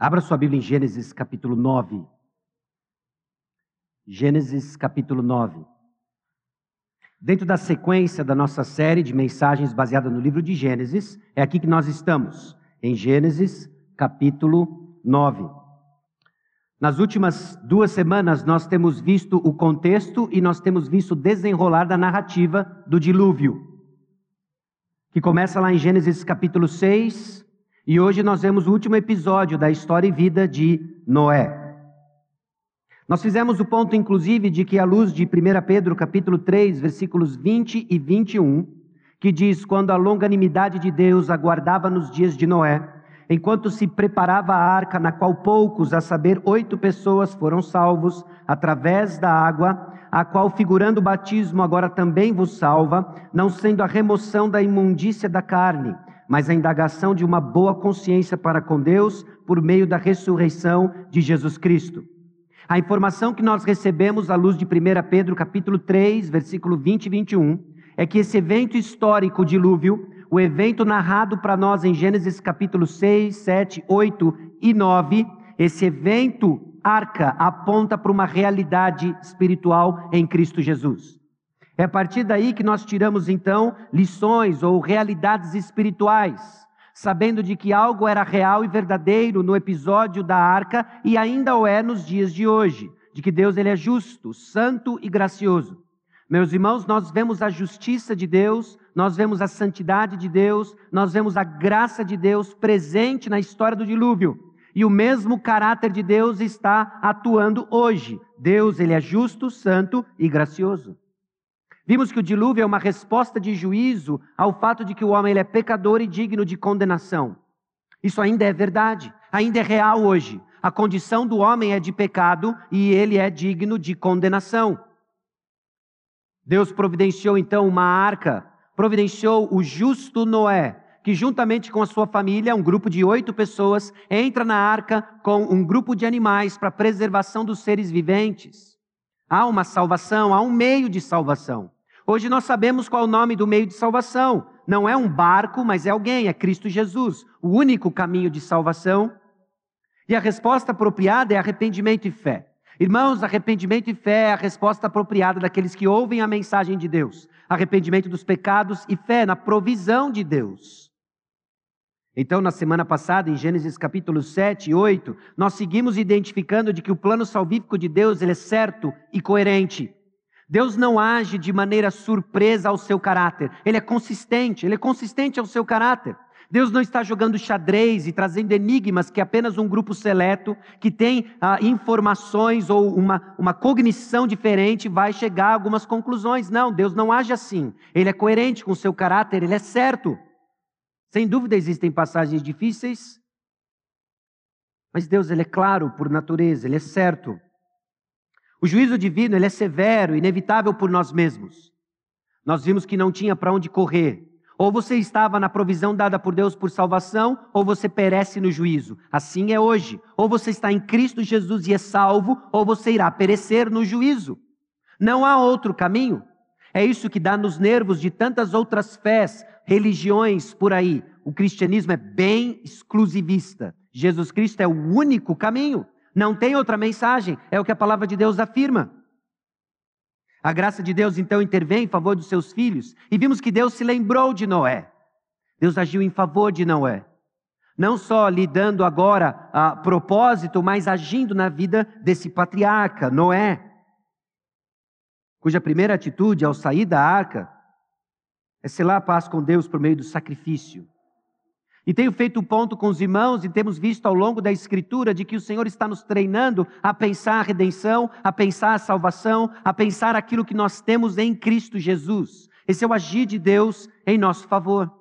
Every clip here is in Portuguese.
Abra sua Bíblia em Gênesis capítulo 9. Gênesis capítulo 9. Dentro da sequência da nossa série de mensagens baseada no livro de Gênesis, é aqui que nós estamos, em Gênesis capítulo 9. Nas últimas duas semanas, nós temos visto o contexto e nós temos visto o desenrolar da narrativa do dilúvio, que começa lá em Gênesis capítulo 6, e hoje nós vemos o último episódio da história e vida de Noé. Nós fizemos o ponto, inclusive, de que, à luz de 1 Pedro capítulo 3, versículos 20 e 21, que diz: Quando a longanimidade de Deus aguardava nos dias de Noé, enquanto se preparava a arca, na qual poucos, a saber, oito pessoas foram salvos através da água, a qual, figurando o batismo, agora também vos salva, não sendo a remoção da imundícia da carne mas a indagação de uma boa consciência para com Deus por meio da ressurreição de Jesus Cristo. A informação que nós recebemos à luz de 1 Pedro capítulo 3, versículo 20 e 21, é que esse evento histórico, dilúvio, o evento narrado para nós em Gênesis capítulo 6, 7, 8 e 9, esse evento arca aponta para uma realidade espiritual em Cristo Jesus. É a partir daí que nós tiramos então lições ou realidades espirituais, sabendo de que algo era real e verdadeiro no episódio da arca e ainda o é nos dias de hoje, de que Deus ele é justo, santo e gracioso. Meus irmãos, nós vemos a justiça de Deus, nós vemos a santidade de Deus, nós vemos a graça de Deus presente na história do dilúvio. E o mesmo caráter de Deus está atuando hoje. Deus, ele é justo, santo e gracioso. Vimos que o dilúvio é uma resposta de juízo ao fato de que o homem ele é pecador e digno de condenação. Isso ainda é verdade, ainda é real hoje. A condição do homem é de pecado e ele é digno de condenação. Deus providenciou então uma arca, providenciou o justo Noé, que juntamente com a sua família, um grupo de oito pessoas, entra na arca com um grupo de animais para preservação dos seres viventes. Há uma salvação, há um meio de salvação. Hoje nós sabemos qual é o nome do meio de salvação. Não é um barco, mas é alguém, é Cristo Jesus, o único caminho de salvação. E a resposta apropriada é arrependimento e fé. Irmãos, arrependimento e fé é a resposta apropriada daqueles que ouvem a mensagem de Deus. Arrependimento dos pecados e fé na provisão de Deus. Então, na semana passada, em Gênesis capítulo 7 e 8, nós seguimos identificando de que o plano salvífico de Deus ele é certo e coerente. Deus não age de maneira surpresa ao seu caráter. Ele é consistente, ele é consistente ao seu caráter. Deus não está jogando xadrez e trazendo enigmas que apenas um grupo seleto, que tem ah, informações ou uma, uma cognição diferente, vai chegar a algumas conclusões. Não, Deus não age assim. Ele é coerente com o seu caráter, ele é certo. Sem dúvida existem passagens difíceis, mas Deus ele é claro por natureza, ele é certo. O juízo divino ele é severo, inevitável por nós mesmos. Nós vimos que não tinha para onde correr. Ou você estava na provisão dada por Deus por salvação, ou você perece no juízo. Assim é hoje. Ou você está em Cristo Jesus e é salvo, ou você irá perecer no juízo. Não há outro caminho. É isso que dá nos nervos de tantas outras fés, religiões por aí. O cristianismo é bem exclusivista. Jesus Cristo é o único caminho. Não tem outra mensagem, é o que a palavra de Deus afirma. A graça de Deus então intervém em favor dos seus filhos, e vimos que Deus se lembrou de Noé. Deus agiu em favor de Noé. Não só lhe dando agora a propósito, mas agindo na vida desse patriarca, Noé, cuja primeira atitude ao sair da arca é selar a paz com Deus por meio do sacrifício. E tenho feito um ponto com os irmãos e temos visto ao longo da Escritura de que o Senhor está nos treinando a pensar a redenção, a pensar a salvação, a pensar aquilo que nós temos em Cristo Jesus. Esse é o agir de Deus em nosso favor.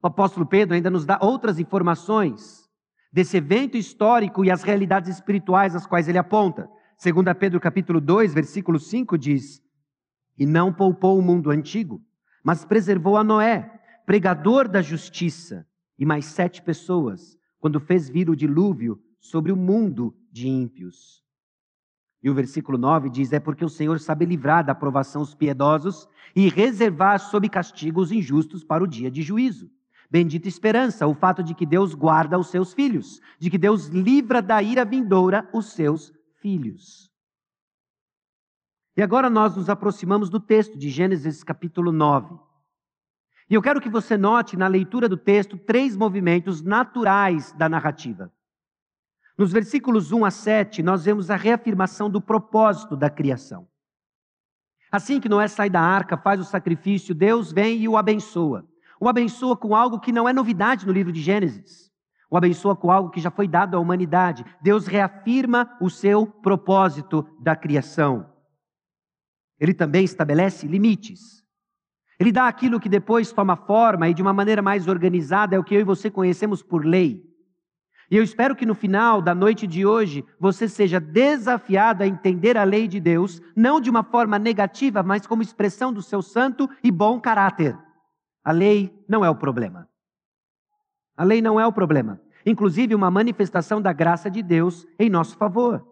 O apóstolo Pedro ainda nos dá outras informações desse evento histórico e as realidades espirituais às quais ele aponta. Segundo Pedro capítulo 2, versículo 5 diz: "E não poupou o mundo antigo, mas preservou a Noé, pregador da justiça, e mais sete pessoas, quando fez vir o dilúvio sobre o mundo de ímpios. E o versículo 9 diz: É porque o Senhor sabe livrar da aprovação os piedosos e reservar sob castigo os injustos para o dia de juízo. Bendita esperança, o fato de que Deus guarda os seus filhos, de que Deus livra da ira vindoura os seus filhos. E agora nós nos aproximamos do texto de Gênesis capítulo 9. E eu quero que você note na leitura do texto três movimentos naturais da narrativa. Nos versículos 1 a 7, nós vemos a reafirmação do propósito da criação. Assim que Noé sai da arca, faz o sacrifício, Deus vem e o abençoa. O abençoa com algo que não é novidade no livro de Gênesis. O abençoa com algo que já foi dado à humanidade. Deus reafirma o seu propósito da criação. Ele também estabelece limites. Ele dá aquilo que depois toma forma e de uma maneira mais organizada é o que eu e você conhecemos por lei. E eu espero que no final da noite de hoje você seja desafiado a entender a lei de Deus, não de uma forma negativa, mas como expressão do seu santo e bom caráter. A lei não é o problema. A lei não é o problema. Inclusive, uma manifestação da graça de Deus em nosso favor.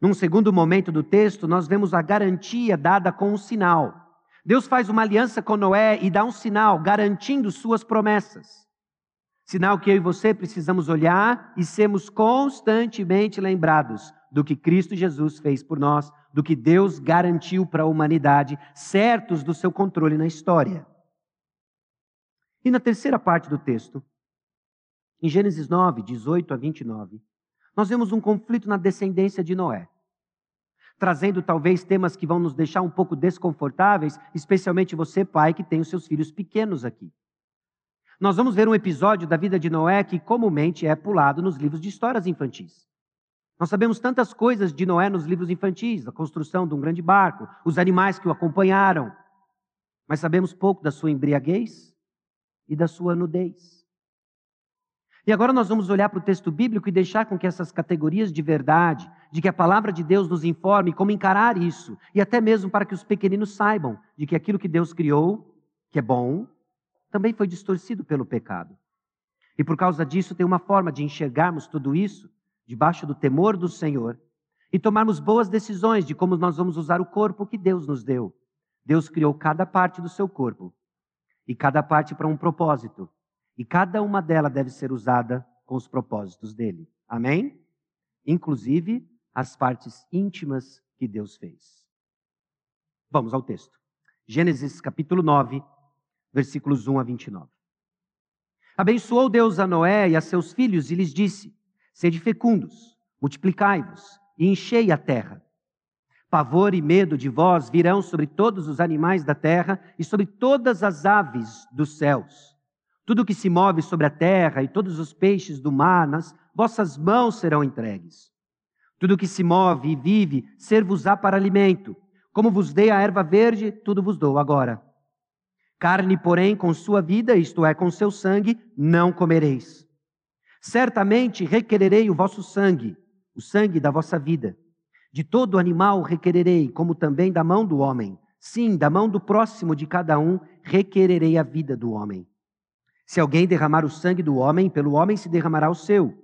Num segundo momento do texto, nós vemos a garantia dada com um sinal. Deus faz uma aliança com Noé e dá um sinal, garantindo suas promessas. Sinal que eu e você precisamos olhar e sermos constantemente lembrados do que Cristo Jesus fez por nós, do que Deus garantiu para a humanidade, certos do seu controle na história. E na terceira parte do texto, em Gênesis 9, 18 a 29, nós vemos um conflito na descendência de Noé, trazendo talvez temas que vão nos deixar um pouco desconfortáveis, especialmente você, pai, que tem os seus filhos pequenos aqui nós vamos ver um episódio da vida de Noé que comumente é pulado nos livros de histórias infantis. Nós sabemos tantas coisas de Noé nos livros infantis, a construção de um grande barco, os animais que o acompanharam, mas sabemos pouco da sua embriaguez e da sua nudez. E agora nós vamos olhar para o texto bíblico e deixar com que essas categorias de verdade, de que a palavra de Deus nos informe como encarar isso, e até mesmo para que os pequeninos saibam de que aquilo que Deus criou, que é bom, também foi distorcido pelo pecado. E por causa disso, tem uma forma de enxergarmos tudo isso debaixo do temor do Senhor e tomarmos boas decisões de como nós vamos usar o corpo que Deus nos deu. Deus criou cada parte do seu corpo e cada parte para um propósito, e cada uma delas deve ser usada com os propósitos dele. Amém? Inclusive as partes íntimas que Deus fez. Vamos ao texto. Gênesis capítulo 9, versículos 1 a 29. Abençoou Deus a Noé e a seus filhos e lhes disse: Sede fecundos, multiplicai-vos e enchei a terra. Pavor e medo de vós virão sobre todos os animais da terra e sobre todas as aves dos céus. Tudo que se move sobre a terra e todos os peixes do mar, nas vossas mãos serão entregues. Tudo que se move e vive, ser-vos-á para alimento. Como vos dei a erva verde, tudo vos dou agora. Carne, porém, com sua vida, isto é, com seu sangue, não comereis. Certamente requererei o vosso sangue, o sangue da vossa vida. De todo animal requererei, como também da mão do homem. Sim, da mão do próximo de cada um requererei a vida do homem. Se alguém derramar o sangue do homem, pelo homem se derramará o seu,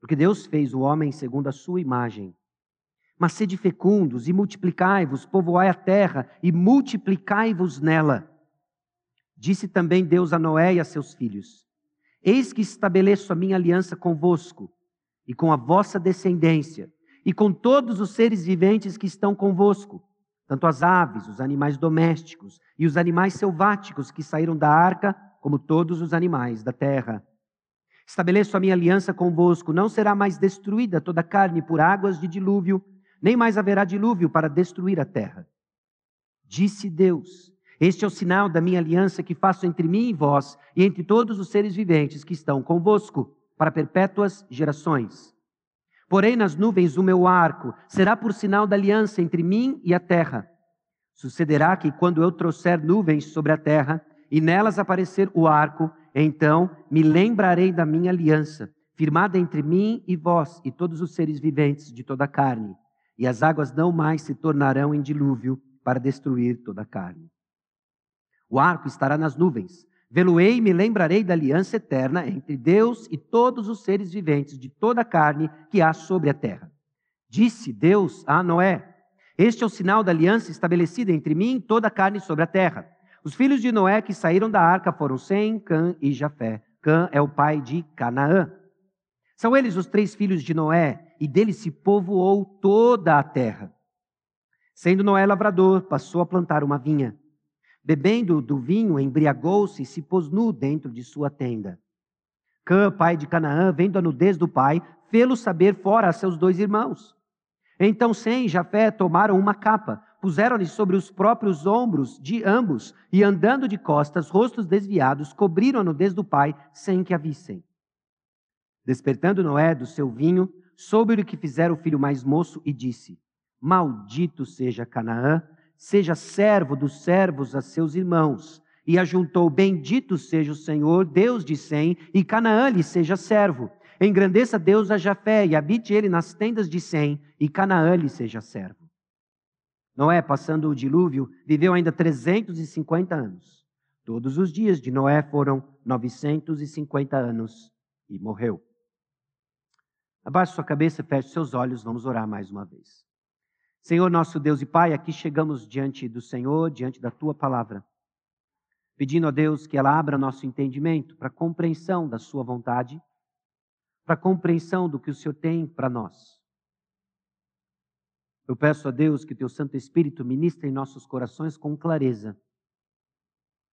porque Deus fez o homem segundo a sua imagem. Mas sede fecundos e multiplicai-vos, povoai a terra e multiplicai-vos nela. Disse também Deus a Noé e a seus filhos: Eis que estabeleço a minha aliança convosco e com a vossa descendência e com todos os seres viventes que estão convosco, tanto as aves, os animais domésticos e os animais selváticos que saíram da arca, como todos os animais da terra. Estabeleço a minha aliança convosco, não será mais destruída toda a carne por águas de dilúvio, nem mais haverá dilúvio para destruir a terra. Disse Deus: este é o sinal da minha aliança que faço entre mim e vós e entre todos os seres viventes que estão convosco, para perpétuas gerações. Porém, nas nuvens o meu arco será por sinal da aliança entre mim e a terra. Sucederá que, quando eu trouxer nuvens sobre a terra e nelas aparecer o arco, então me lembrarei da minha aliança, firmada entre mim e vós e todos os seres viventes de toda a carne, e as águas não mais se tornarão em dilúvio para destruir toda a carne. O arco estará nas nuvens. Vê-lo-ei e me lembrarei da aliança eterna entre Deus e todos os seres viventes de toda a carne que há sobre a terra. Disse Deus a Noé: Este é o sinal da aliança estabelecida entre mim e toda a carne sobre a terra. Os filhos de Noé que saíram da arca foram Sem, Cã e Jafé. Cã é o pai de Canaã. São eles os três filhos de Noé, e dele se povoou toda a terra. Sendo Noé lavrador, passou a plantar uma vinha. Bebendo do vinho, embriagou-se e se pôs nu dentro de sua tenda. Cã, pai de Canaã, vendo a nudez do pai, fê-lo saber fora a seus dois irmãos. Então Sem e Jafé tomaram uma capa, puseram-lhe sobre os próprios ombros de ambos, e andando de costas, rostos desviados, cobriram a nudez do pai, sem que a vissem. Despertando Noé do seu vinho, soube o que fizera o filho mais moço e disse: Maldito seja Canaã, seja servo dos servos a seus irmãos. E ajuntou: Bendito seja o Senhor, Deus de Sem, e Canaã lhe seja servo. Engrandeça Deus a Jafé, e habite ele nas tendas de Sem, e Canaã lhe seja servo. Noé, passando o dilúvio, viveu ainda 350 anos. Todos os dias de Noé foram 950 anos e morreu. Abaixe sua cabeça, feche seus olhos, vamos orar mais uma vez. Senhor nosso Deus e Pai, aqui chegamos diante do Senhor, diante da tua palavra, pedindo a Deus que ela abra nosso entendimento para compreensão da sua vontade, para compreensão do que o Senhor tem para nós. Eu peço a Deus que teu Santo Espírito ministre em nossos corações com clareza.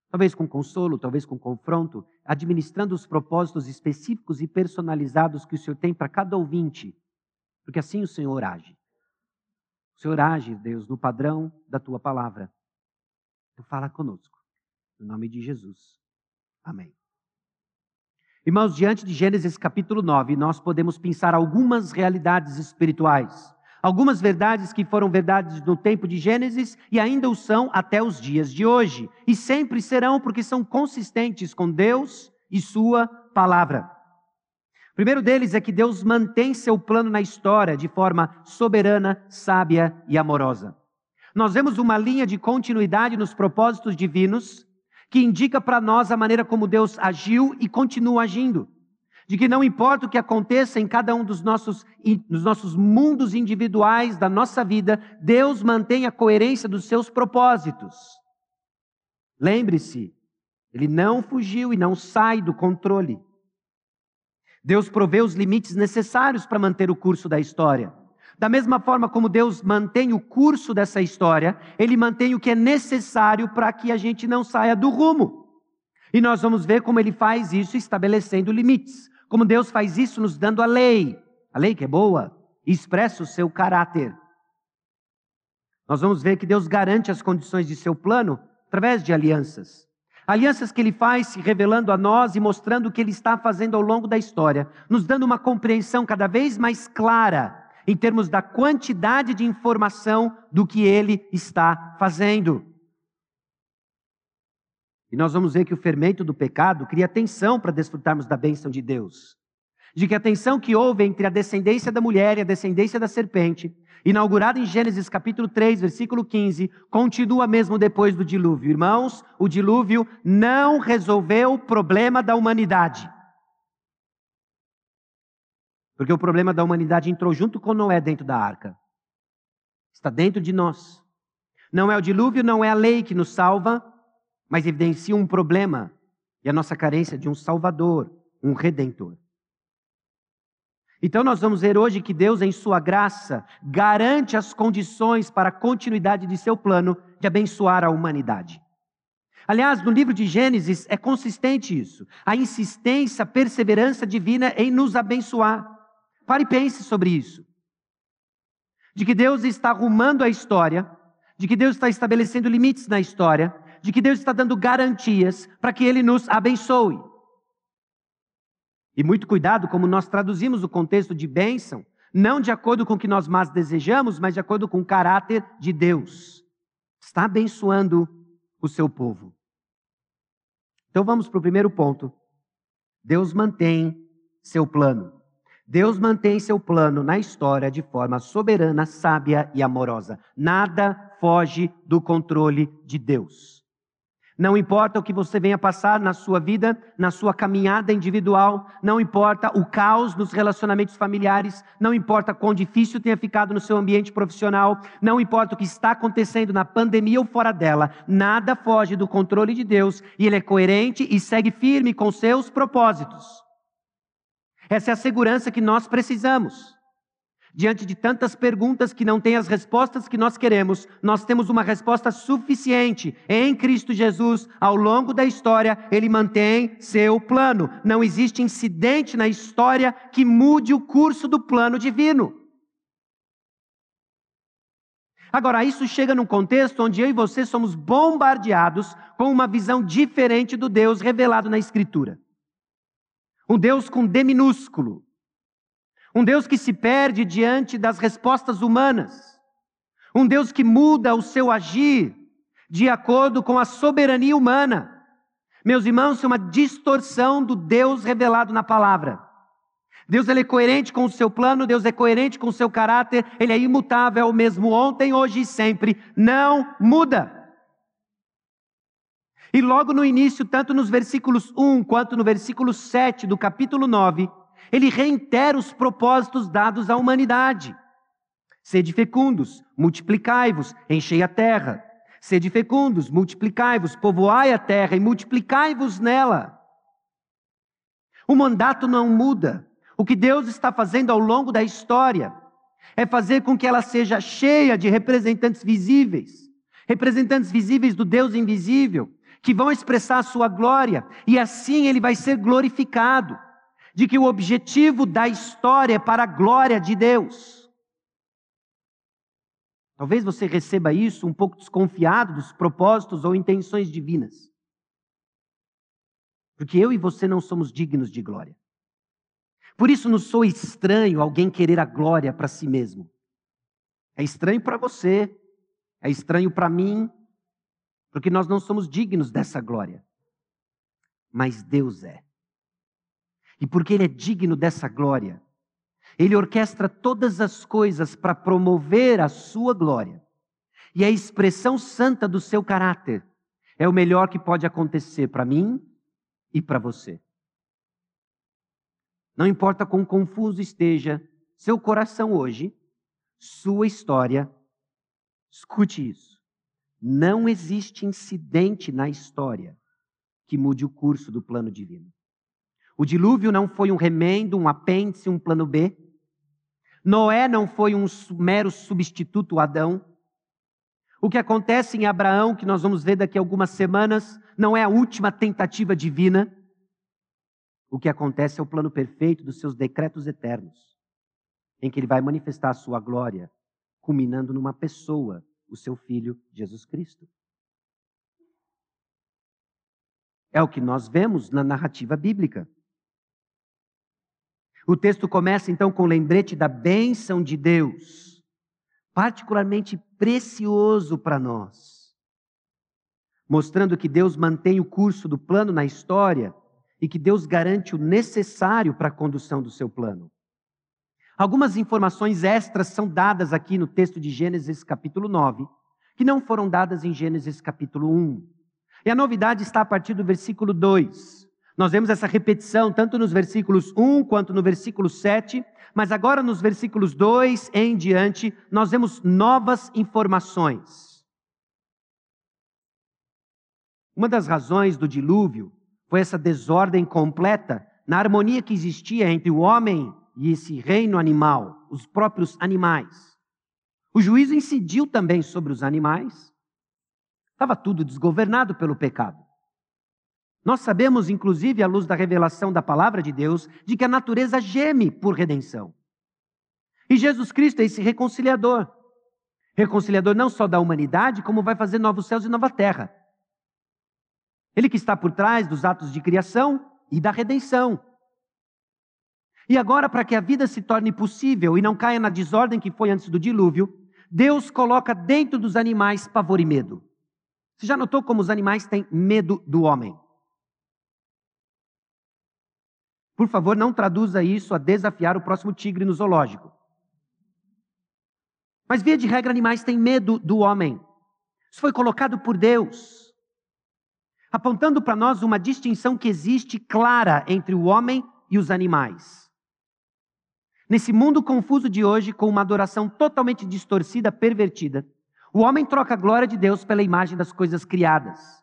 Talvez com consolo, talvez com confronto, administrando os propósitos específicos e personalizados que o Senhor tem para cada ouvinte, porque assim o Senhor age. O Senhor age, Deus, no padrão da tua palavra. Tu fala conosco. Em nome de Jesus. Amém. Irmãos, diante de Gênesis capítulo 9, nós podemos pensar algumas realidades espirituais Algumas verdades que foram verdades no tempo de Gênesis e ainda o são até os dias de hoje. E sempre serão, porque são consistentes com Deus e Sua palavra. O primeiro deles é que Deus mantém seu plano na história de forma soberana, sábia e amorosa. Nós vemos uma linha de continuidade nos propósitos divinos que indica para nós a maneira como Deus agiu e continua agindo de que não importa o que aconteça em cada um dos nossos, dos nossos mundos individuais da nossa vida, Deus mantém a coerência dos seus propósitos. Lembre-se, ele não fugiu e não sai do controle. Deus provê os limites necessários para manter o curso da história. Da mesma forma como Deus mantém o curso dessa história, Ele mantém o que é necessário para que a gente não saia do rumo. E nós vamos ver como Ele faz isso estabelecendo limites. Como Deus faz isso nos dando a lei, a lei que é boa, e expressa o seu caráter. Nós vamos ver que Deus garante as condições de seu plano através de alianças. Alianças que ele faz se revelando a nós e mostrando o que ele está fazendo ao longo da história, nos dando uma compreensão cada vez mais clara em termos da quantidade de informação do que ele está fazendo. E nós vamos ver que o fermento do pecado cria tensão para desfrutarmos da bênção de Deus. De que a tensão que houve entre a descendência da mulher e a descendência da serpente, inaugurada em Gênesis capítulo 3, versículo 15, continua mesmo depois do dilúvio. Irmãos, o dilúvio não resolveu o problema da humanidade. Porque o problema da humanidade entrou junto com Noé dentro da arca. Está dentro de nós. Não é o dilúvio, não é a lei que nos salva, mas evidencia um problema e a nossa carência de um Salvador, um Redentor. Então, nós vamos ver hoje que Deus, em Sua graça, garante as condições para a continuidade de seu plano de abençoar a humanidade. Aliás, no livro de Gênesis é consistente isso, a insistência, a perseverança divina em nos abençoar. Pare e pense sobre isso. De que Deus está arrumando a história, de que Deus está estabelecendo limites na história, de que Deus está dando garantias para que Ele nos abençoe. E muito cuidado como nós traduzimos o contexto de bênção, não de acordo com o que nós mais desejamos, mas de acordo com o caráter de Deus. Está abençoando o seu povo. Então vamos para o primeiro ponto. Deus mantém seu plano. Deus mantém seu plano na história de forma soberana, sábia e amorosa. Nada foge do controle de Deus. Não importa o que você venha passar na sua vida, na sua caminhada individual, não importa o caos nos relacionamentos familiares, não importa quão difícil tenha ficado no seu ambiente profissional, não importa o que está acontecendo na pandemia ou fora dela, nada foge do controle de Deus e Ele é coerente e segue firme com seus propósitos. Essa é a segurança que nós precisamos. Diante de tantas perguntas que não têm as respostas que nós queremos, nós temos uma resposta suficiente em Cristo Jesus. Ao longo da história, ele mantém seu plano. Não existe incidente na história que mude o curso do plano divino. Agora, isso chega num contexto onde eu e você somos bombardeados com uma visão diferente do Deus revelado na Escritura. Um Deus com D minúsculo, um Deus que se perde diante das respostas humanas. Um Deus que muda o seu agir de acordo com a soberania humana. Meus irmãos, é uma distorção do Deus revelado na palavra. Deus ele é coerente com o seu plano, Deus é coerente com o seu caráter, ele é imutável, o mesmo ontem, hoje e sempre, não muda. E logo no início, tanto nos versículos 1 quanto no versículo 7 do capítulo 9, ele reitera os propósitos dados à humanidade. Sede fecundos, multiplicai-vos, enchei a terra. Sede fecundos, multiplicai-vos, povoai a terra e multiplicai-vos nela. O mandato não muda. O que Deus está fazendo ao longo da história é fazer com que ela seja cheia de representantes visíveis, representantes visíveis do Deus invisível, que vão expressar a sua glória, e assim ele vai ser glorificado de que o objetivo da história é para a glória de Deus. Talvez você receba isso um pouco desconfiado dos propósitos ou intenções divinas. Porque eu e você não somos dignos de glória. Por isso nos sou estranho alguém querer a glória para si mesmo. É estranho para você, é estranho para mim, porque nós não somos dignos dessa glória. Mas Deus é. E porque Ele é digno dessa glória, Ele orquestra todas as coisas para promover a sua glória. E a expressão santa do seu caráter é o melhor que pode acontecer para mim e para você. Não importa quão confuso esteja seu coração hoje, sua história, escute isso. Não existe incidente na história que mude o curso do plano divino. O dilúvio não foi um remendo, um apêndice, um plano B. Noé não foi um mero substituto Adão. O que acontece em Abraão, que nós vamos ver daqui a algumas semanas, não é a última tentativa divina. O que acontece é o plano perfeito dos seus decretos eternos, em que ele vai manifestar a sua glória, culminando numa pessoa, o seu filho Jesus Cristo. É o que nós vemos na narrativa bíblica. O texto começa então com o lembrete da bênção de Deus, particularmente precioso para nós, mostrando que Deus mantém o curso do plano na história e que Deus garante o necessário para a condução do seu plano. Algumas informações extras são dadas aqui no texto de Gênesis capítulo 9, que não foram dadas em Gênesis capítulo 1. E a novidade está a partir do versículo 2. Nós vemos essa repetição tanto nos versículos 1 quanto no versículo 7, mas agora nos versículos 2 em diante, nós vemos novas informações. Uma das razões do dilúvio foi essa desordem completa na harmonia que existia entre o homem e esse reino animal, os próprios animais. O juízo incidiu também sobre os animais. Estava tudo desgovernado pelo pecado. Nós sabemos, inclusive, à luz da revelação da palavra de Deus, de que a natureza geme por redenção. E Jesus Cristo é esse reconciliador. Reconciliador não só da humanidade, como vai fazer novos céus e nova terra. Ele que está por trás dos atos de criação e da redenção. E agora, para que a vida se torne possível e não caia na desordem que foi antes do dilúvio, Deus coloca dentro dos animais pavor e medo. Você já notou como os animais têm medo do homem? Por favor, não traduza isso a desafiar o próximo tigre no zoológico. Mas, via de regra, animais têm medo do homem. Isso foi colocado por Deus. apontando para nós uma distinção que existe clara entre o homem e os animais. Nesse mundo confuso de hoje, com uma adoração totalmente distorcida, pervertida, o homem troca a glória de Deus pela imagem das coisas criadas.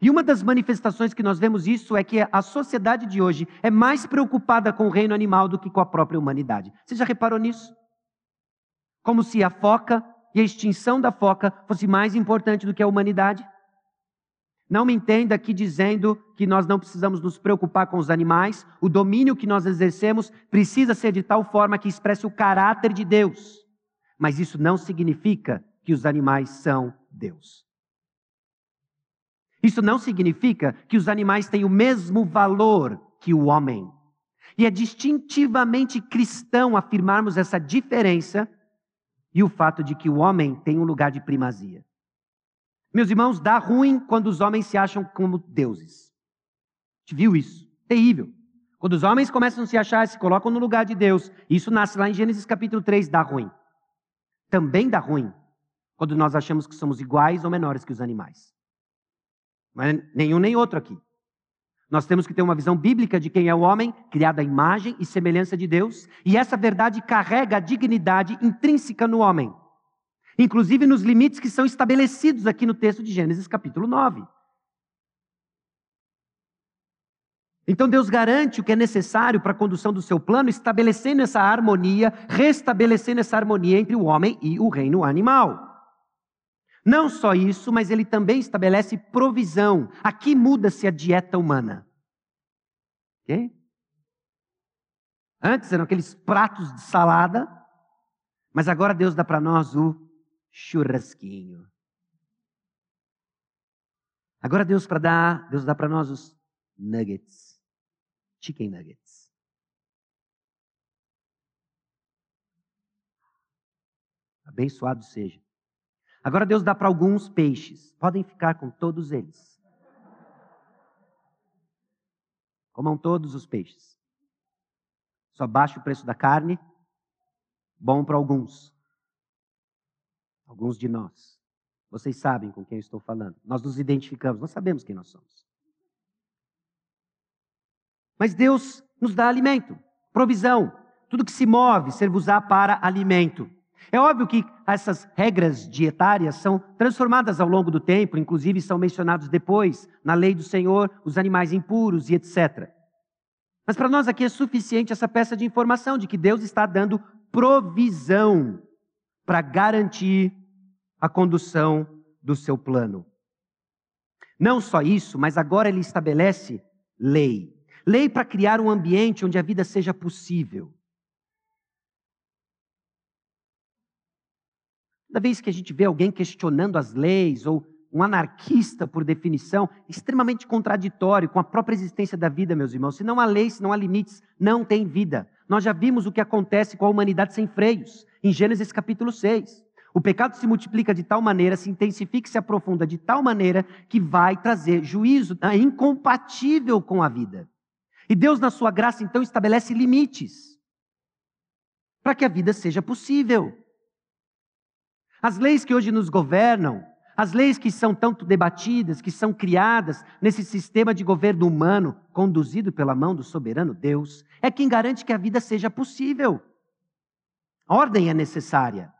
E uma das manifestações que nós vemos isso é que a sociedade de hoje é mais preocupada com o reino animal do que com a própria humanidade. Você já reparou nisso? Como se a foca e a extinção da foca fosse mais importante do que a humanidade? Não me entenda aqui dizendo que nós não precisamos nos preocupar com os animais. O domínio que nós exercemos precisa ser de tal forma que expresse o caráter de Deus. Mas isso não significa que os animais são Deus. Isso não significa que os animais têm o mesmo valor que o homem. E é distintivamente cristão afirmarmos essa diferença e o fato de que o homem tem um lugar de primazia. Meus irmãos, dá ruim quando os homens se acham como deuses. A gente viu isso? Terrível. Quando os homens começam a se achar e se colocam no lugar de Deus, isso nasce lá em Gênesis capítulo 3, dá ruim. Também dá ruim quando nós achamos que somos iguais ou menores que os animais. Mas nenhum nem outro aqui. Nós temos que ter uma visão bíblica de quem é o homem, criado à imagem e semelhança de Deus, e essa verdade carrega a dignidade intrínseca no homem, inclusive nos limites que são estabelecidos aqui no texto de Gênesis, capítulo 9. Então Deus garante o que é necessário para a condução do seu plano, estabelecendo essa harmonia, restabelecendo essa harmonia entre o homem e o reino animal. Não só isso, mas ele também estabelece provisão. Aqui muda-se a dieta humana. Okay? Antes eram aqueles pratos de salada, mas agora Deus dá para nós o churrasquinho. Agora Deus para dar, Deus dá para nós os nuggets, chicken nuggets. Abençoado seja. Agora Deus dá para alguns peixes. Podem ficar com todos eles. Comam todos os peixes. Só baixa o preço da carne. Bom para alguns. Alguns de nós. Vocês sabem com quem eu estou falando. Nós nos identificamos, nós sabemos quem nós somos. Mas Deus nos dá alimento, provisão. Tudo que se move, servos-á para alimento. É óbvio que essas regras dietárias são transformadas ao longo do tempo, inclusive são mencionados depois na lei do Senhor os animais impuros e etc. Mas para nós aqui é suficiente essa peça de informação de que Deus está dando provisão para garantir a condução do seu plano. Não só isso, mas agora ele estabelece lei. Lei para criar um ambiente onde a vida seja possível. Toda vez que a gente vê alguém questionando as leis, ou um anarquista, por definição, extremamente contraditório com a própria existência da vida, meus irmãos. Se não há leis, se não há limites, não tem vida. Nós já vimos o que acontece com a humanidade sem freios, em Gênesis capítulo 6. O pecado se multiplica de tal maneira, se intensifica e se aprofunda de tal maneira que vai trazer juízo é incompatível com a vida. E Deus, na sua graça, então, estabelece limites para que a vida seja possível. As leis que hoje nos governam, as leis que são tanto debatidas, que são criadas nesse sistema de governo humano conduzido pela mão do soberano Deus, é quem garante que a vida seja possível. Ordem é necessária.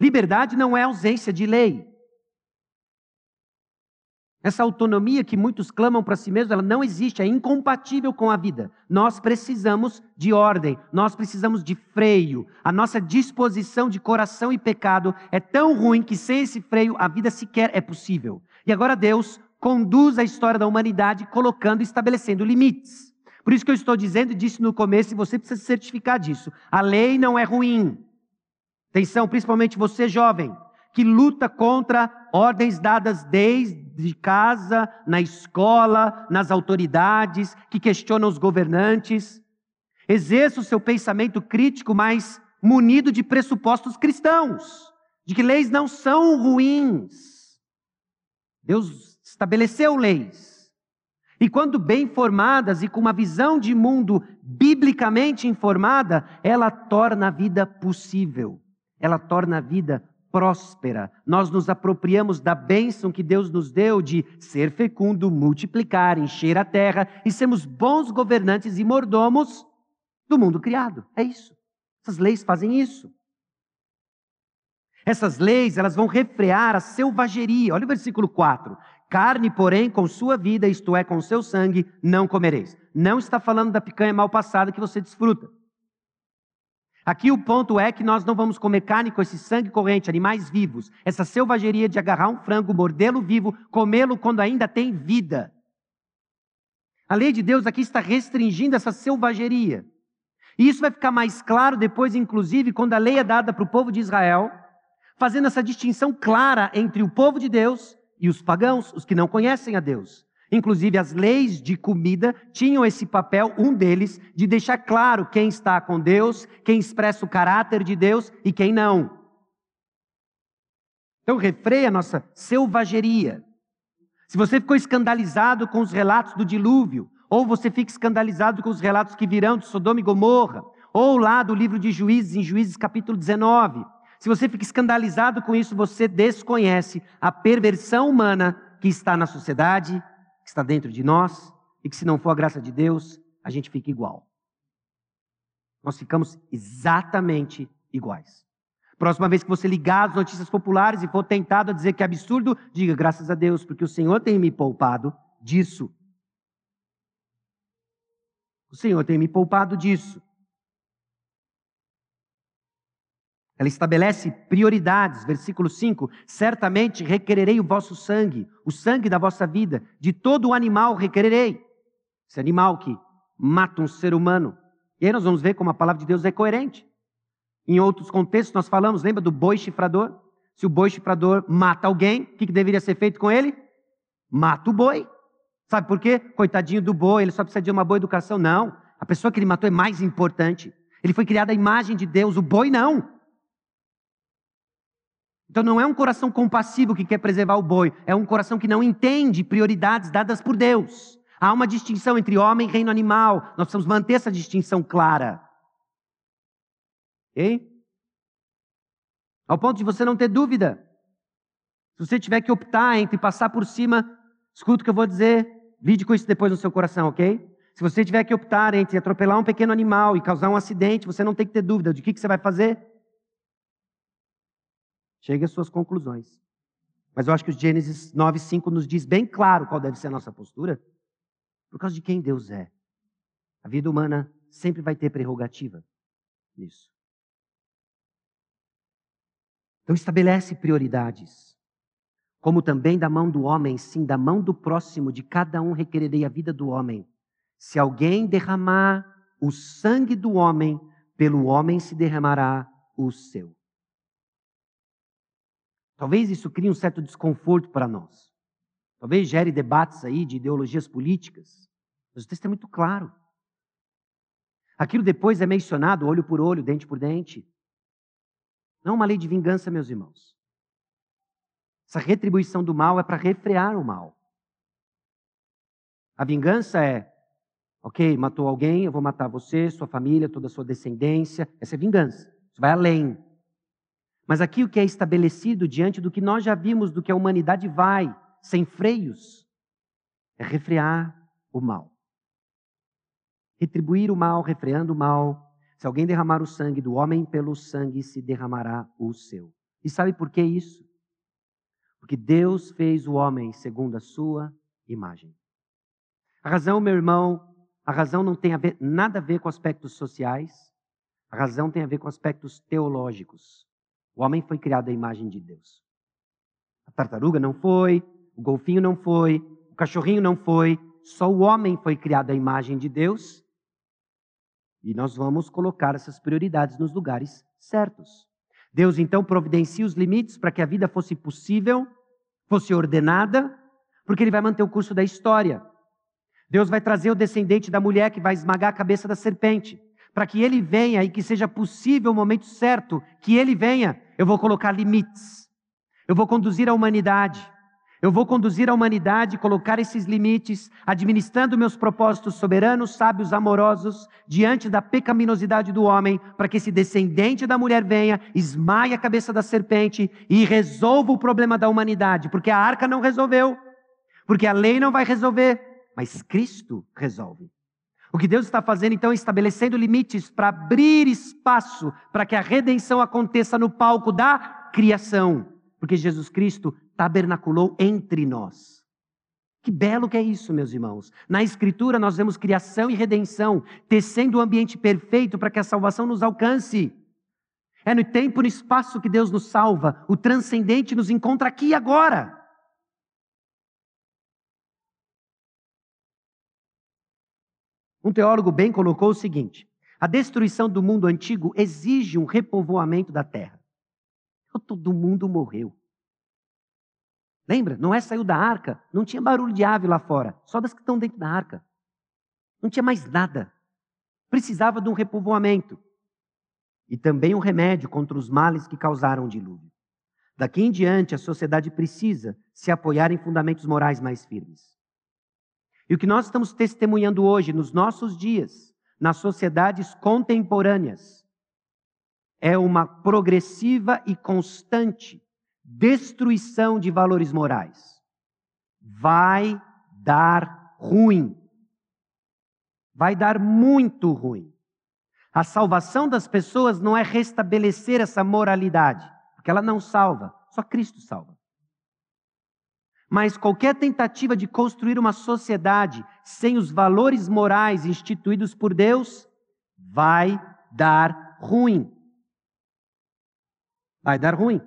Liberdade não é ausência de lei. Essa autonomia que muitos clamam para si mesmos, ela não existe, é incompatível com a vida. Nós precisamos de ordem, nós precisamos de freio. A nossa disposição de coração e pecado é tão ruim que sem esse freio a vida sequer é possível. E agora Deus conduz a história da humanidade colocando e estabelecendo limites. Por isso que eu estou dizendo, disse no começo, e você precisa se certificar disso. A lei não é ruim. Atenção, principalmente você jovem, que luta contra ordens dadas desde de casa, na escola, nas autoridades, que questionam os governantes. Exerça o seu pensamento crítico, mas munido de pressupostos cristãos, de que leis não são ruins. Deus estabeleceu leis. E quando bem formadas e com uma visão de mundo biblicamente informada, ela torna a vida possível, ela torna a vida próspera. Nós nos apropriamos da bênção que Deus nos deu de ser fecundo, multiplicar, encher a terra e sermos bons governantes e mordomos do mundo criado. É isso. Essas leis fazem isso. Essas leis, elas vão refrear a selvageria. Olha o versículo 4. Carne, porém, com sua vida, isto é, com seu sangue, não comereis. Não está falando da picanha mal passada que você desfruta. Aqui o ponto é que nós não vamos comer carne com esse sangue corrente, animais vivos. Essa selvageria de agarrar um frango, mordê-lo vivo, comê-lo quando ainda tem vida. A lei de Deus aqui está restringindo essa selvageria. E isso vai ficar mais claro depois, inclusive, quando a lei é dada para o povo de Israel, fazendo essa distinção clara entre o povo de Deus e os pagãos, os que não conhecem a Deus. Inclusive, as leis de comida tinham esse papel, um deles, de deixar claro quem está com Deus, quem expressa o caráter de Deus e quem não. Então, refreia a nossa selvageria. Se você ficou escandalizado com os relatos do dilúvio, ou você fica escandalizado com os relatos que virão de Sodoma e Gomorra, ou lá do livro de Juízes, em Juízes capítulo 19, se você fica escandalizado com isso, você desconhece a perversão humana que está na sociedade, que está dentro de nós, e que se não for a graça de Deus, a gente fica igual. Nós ficamos exatamente iguais. Próxima vez que você ligar as notícias populares e for tentado a dizer que é absurdo, diga graças a Deus, porque o Senhor tem me poupado disso. O Senhor tem me poupado disso. Ela estabelece prioridades. Versículo 5: Certamente requererei o vosso sangue, o sangue da vossa vida, de todo o animal requererei. Esse animal que mata um ser humano. E aí nós vamos ver como a palavra de Deus é coerente. Em outros contextos nós falamos, lembra do boi chifrador? Se o boi chifrador mata alguém, o que, que deveria ser feito com ele? Mata o boi. Sabe por quê? Coitadinho do boi, ele só precisa de uma boa educação. Não. A pessoa que ele matou é mais importante. Ele foi criado à imagem de Deus, o boi não. Então não é um coração compassivo que quer preservar o boi, é um coração que não entende prioridades dadas por Deus. Há uma distinção entre homem e reino animal. Nós precisamos manter essa distinção clara. Ok? Ao ponto de você não ter dúvida. Se você tiver que optar entre passar por cima, escuta o que eu vou dizer, vide com isso depois no seu coração, ok? Se você tiver que optar entre atropelar um pequeno animal e causar um acidente, você não tem que ter dúvida de que, que você vai fazer. Chegue às suas conclusões. Mas eu acho que o Gênesis 9:5 nos diz bem claro qual deve ser a nossa postura, por causa de quem Deus é. A vida humana sempre vai ter prerrogativa nisso. Então estabelece prioridades. Como também da mão do homem, sim, da mão do próximo, de cada um requererei a vida do homem. Se alguém derramar o sangue do homem, pelo homem se derramará o seu. Talvez isso crie um certo desconforto para nós. Talvez gere debates aí de ideologias políticas. Mas o texto é muito claro. Aquilo depois é mencionado olho por olho, dente por dente. Não é uma lei de vingança, meus irmãos. Essa retribuição do mal é para refrear o mal. A vingança é, ok, matou alguém, eu vou matar você, sua família, toda a sua descendência. Essa é vingança. Isso vai além. Mas aqui o que é estabelecido diante do que nós já vimos, do que a humanidade vai, sem freios, é refrear o mal. Retribuir o mal, refreando o mal. Se alguém derramar o sangue do homem, pelo sangue se derramará o seu. E sabe por que isso? Porque Deus fez o homem segundo a sua imagem. A razão, meu irmão, a razão não tem a ver, nada a ver com aspectos sociais, a razão tem a ver com aspectos teológicos. O homem foi criado à imagem de Deus. A tartaruga não foi, o golfinho não foi, o cachorrinho não foi, só o homem foi criado à imagem de Deus. E nós vamos colocar essas prioridades nos lugares certos. Deus então providencia os limites para que a vida fosse possível, fosse ordenada, porque Ele vai manter o curso da história. Deus vai trazer o descendente da mulher que vai esmagar a cabeça da serpente para que ele venha e que seja possível o momento certo que ele venha, eu vou colocar limites. Eu vou conduzir a humanidade. Eu vou conduzir a humanidade, colocar esses limites, administrando meus propósitos soberanos, sábios, amorosos, diante da pecaminosidade do homem, para que esse descendente da mulher venha, esmaie a cabeça da serpente e resolva o problema da humanidade, porque a arca não resolveu, porque a lei não vai resolver, mas Cristo resolve. O que Deus está fazendo então é estabelecendo limites para abrir espaço para que a redenção aconteça no palco da criação, porque Jesus Cristo tabernaculou entre nós. Que belo que é isso, meus irmãos. Na Escritura nós vemos criação e redenção, tecendo o um ambiente perfeito para que a salvação nos alcance. É no tempo e no espaço que Deus nos salva, o transcendente nos encontra aqui e agora. Um teólogo bem colocou o seguinte: a destruição do mundo antigo exige um repovoamento da terra. Todo mundo morreu. Lembra? Noé saiu da arca, não tinha barulho de ave lá fora, só das que estão dentro da arca. Não tinha mais nada. Precisava de um repovoamento. E também um remédio contra os males que causaram o dilúvio. Daqui em diante, a sociedade precisa se apoiar em fundamentos morais mais firmes. E o que nós estamos testemunhando hoje, nos nossos dias, nas sociedades contemporâneas, é uma progressiva e constante destruição de valores morais. Vai dar ruim. Vai dar muito ruim. A salvação das pessoas não é restabelecer essa moralidade, porque ela não salva, só Cristo salva. Mas qualquer tentativa de construir uma sociedade sem os valores morais instituídos por Deus vai dar ruim. Vai dar ruim.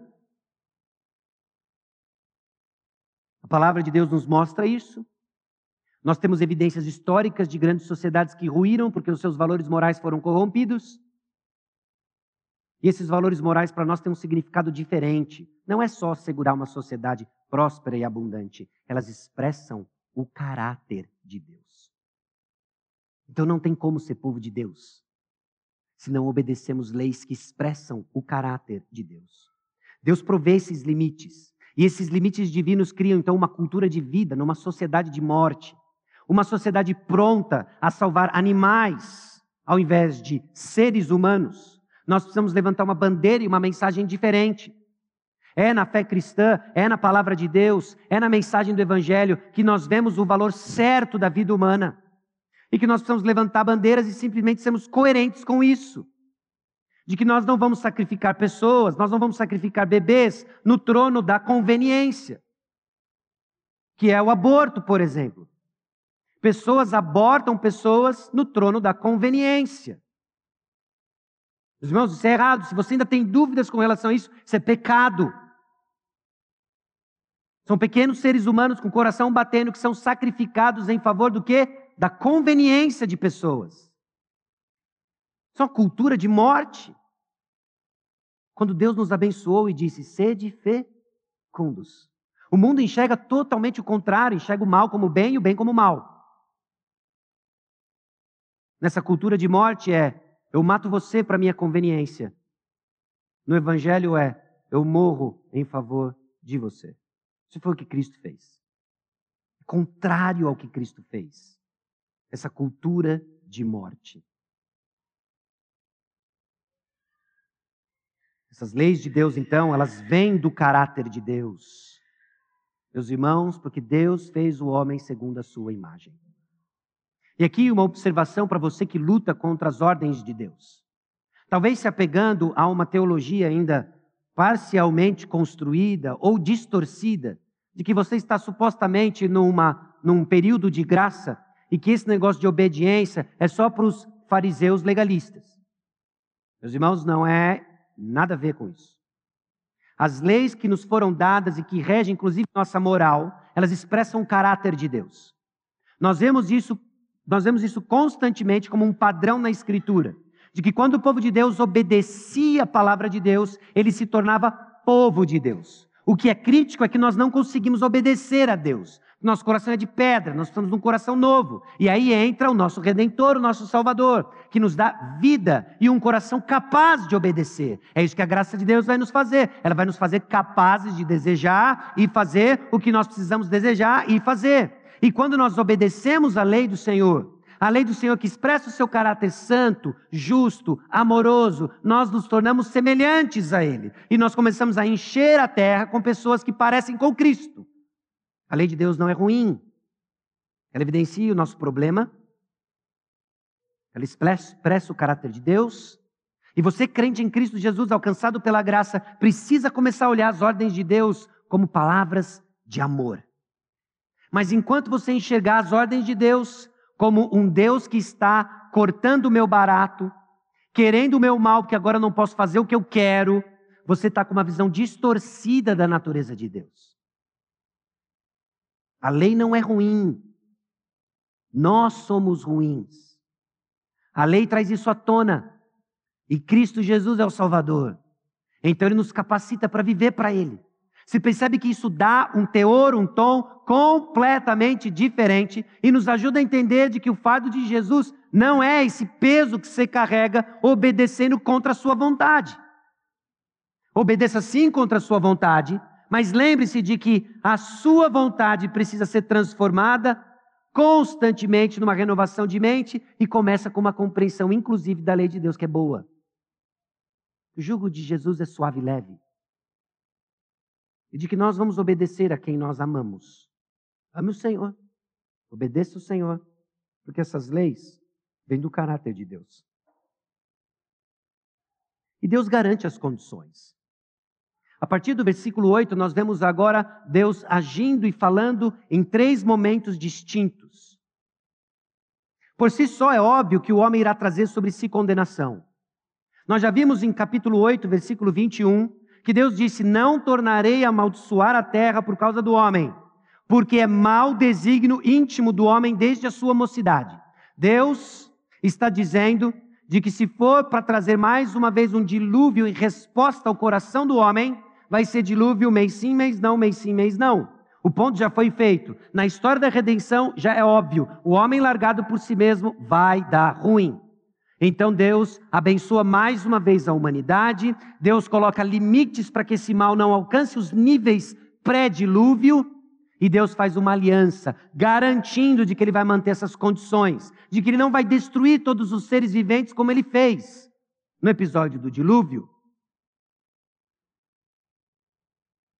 A palavra de Deus nos mostra isso. Nós temos evidências históricas de grandes sociedades que ruíram porque os seus valores morais foram corrompidos. E esses valores morais para nós têm um significado diferente. Não é só segurar uma sociedade próspera e abundante, elas expressam o caráter de Deus. Então não tem como ser povo de Deus se não obedecemos leis que expressam o caráter de Deus. Deus provê esses limites. E esses limites divinos criam então uma cultura de vida numa sociedade de morte, uma sociedade pronta a salvar animais ao invés de seres humanos. Nós precisamos levantar uma bandeira e uma mensagem diferente. É na fé cristã, é na palavra de Deus, é na mensagem do Evangelho que nós vemos o valor certo da vida humana. E que nós precisamos levantar bandeiras e simplesmente sermos coerentes com isso de que nós não vamos sacrificar pessoas, nós não vamos sacrificar bebês no trono da conveniência, que é o aborto, por exemplo. Pessoas abortam pessoas no trono da conveniência. Meus irmãos, isso é errado. Se você ainda tem dúvidas com relação a isso, isso é pecado. São pequenos seres humanos com o coração batendo que são sacrificados em favor do quê? Da conveniência de pessoas. Isso é uma cultura de morte. Quando Deus nos abençoou e disse: sede fecundos. O mundo enxerga totalmente o contrário, enxerga o mal como bem e o bem como mal. Nessa cultura de morte é: eu mato você para minha conveniência. No Evangelho é: eu morro em favor de você. Isso foi o que Cristo fez. Contrário ao que Cristo fez. Essa cultura de morte. Essas leis de Deus, então, elas vêm do caráter de Deus. Meus irmãos, porque Deus fez o homem segundo a sua imagem. E aqui uma observação para você que luta contra as ordens de Deus. Talvez se apegando a uma teologia ainda parcialmente construída ou distorcida, de que você está supostamente numa, num período de graça e que esse negócio de obediência é só para os fariseus legalistas. Meus irmãos, não é Nada a ver com isso. As leis que nos foram dadas e que regem, inclusive, nossa moral, elas expressam o caráter de Deus. Nós vemos isso, nós vemos isso constantemente como um padrão na Escritura, de que quando o povo de Deus obedecia a palavra de Deus, ele se tornava povo de Deus. O que é crítico é que nós não conseguimos obedecer a Deus. Nosso coração é de pedra, nós estamos num coração novo. E aí entra o nosso redentor, o nosso salvador, que nos dá vida e um coração capaz de obedecer. É isso que a graça de Deus vai nos fazer. Ela vai nos fazer capazes de desejar e fazer o que nós precisamos desejar e fazer. E quando nós obedecemos a lei do Senhor, a lei do Senhor que expressa o seu caráter santo, justo, amoroso, nós nos tornamos semelhantes a Ele. E nós começamos a encher a terra com pessoas que parecem com Cristo. A lei de Deus não é ruim. Ela evidencia o nosso problema. Ela expressa o caráter de Deus. E você, crente em Cristo Jesus, alcançado pela graça, precisa começar a olhar as ordens de Deus como palavras de amor. Mas enquanto você enxergar as ordens de Deus como um Deus que está cortando o meu barato, querendo o meu mal, porque agora não posso fazer o que eu quero, você está com uma visão distorcida da natureza de Deus. A lei não é ruim. Nós somos ruins. A lei traz isso à tona. E Cristo Jesus é o Salvador. Então ele nos capacita para viver para Ele. Se percebe que isso dá um teor, um tom completamente diferente e nos ajuda a entender de que o fardo de Jesus não é esse peso que você carrega obedecendo contra a sua vontade. Obedeça sim contra a sua vontade, mas lembre-se de que a sua vontade precisa ser transformada constantemente numa renovação de mente e começa com uma compreensão, inclusive, da lei de Deus, que é boa. O jugo de Jesus é suave e leve. E de que nós vamos obedecer a quem nós amamos. Ame o Senhor. Obedeça o Senhor. Porque essas leis vêm do caráter de Deus. E Deus garante as condições. A partir do versículo 8, nós vemos agora Deus agindo e falando em três momentos distintos. Por si só é óbvio que o homem irá trazer sobre si condenação. Nós já vimos em capítulo 8, versículo 21, que Deus disse: Não tornarei a amaldiçoar a terra por causa do homem, porque é mau desígnio íntimo do homem desde a sua mocidade. Deus está dizendo de que se for para trazer mais uma vez um dilúvio em resposta ao coração do homem, vai ser dilúvio mês sim, mês não, mês sim, mês não. O ponto já foi feito. Na história da redenção, já é óbvio: o homem largado por si mesmo vai dar ruim. Então Deus abençoa mais uma vez a humanidade, Deus coloca limites para que esse mal não alcance os níveis pré-dilúvio, e Deus faz uma aliança, garantindo de que ele vai manter essas condições, de que ele não vai destruir todos os seres viventes como ele fez no episódio do dilúvio.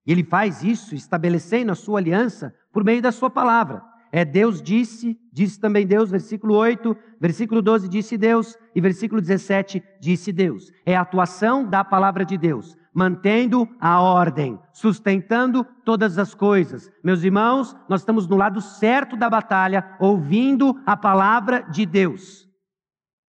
E ele faz isso estabelecendo a sua aliança por meio da sua palavra. É Deus disse, disse também Deus, versículo 8, versículo 12 disse Deus e versículo 17 disse Deus. É a atuação da palavra de Deus, mantendo a ordem, sustentando todas as coisas. Meus irmãos, nós estamos no lado certo da batalha, ouvindo a palavra de Deus.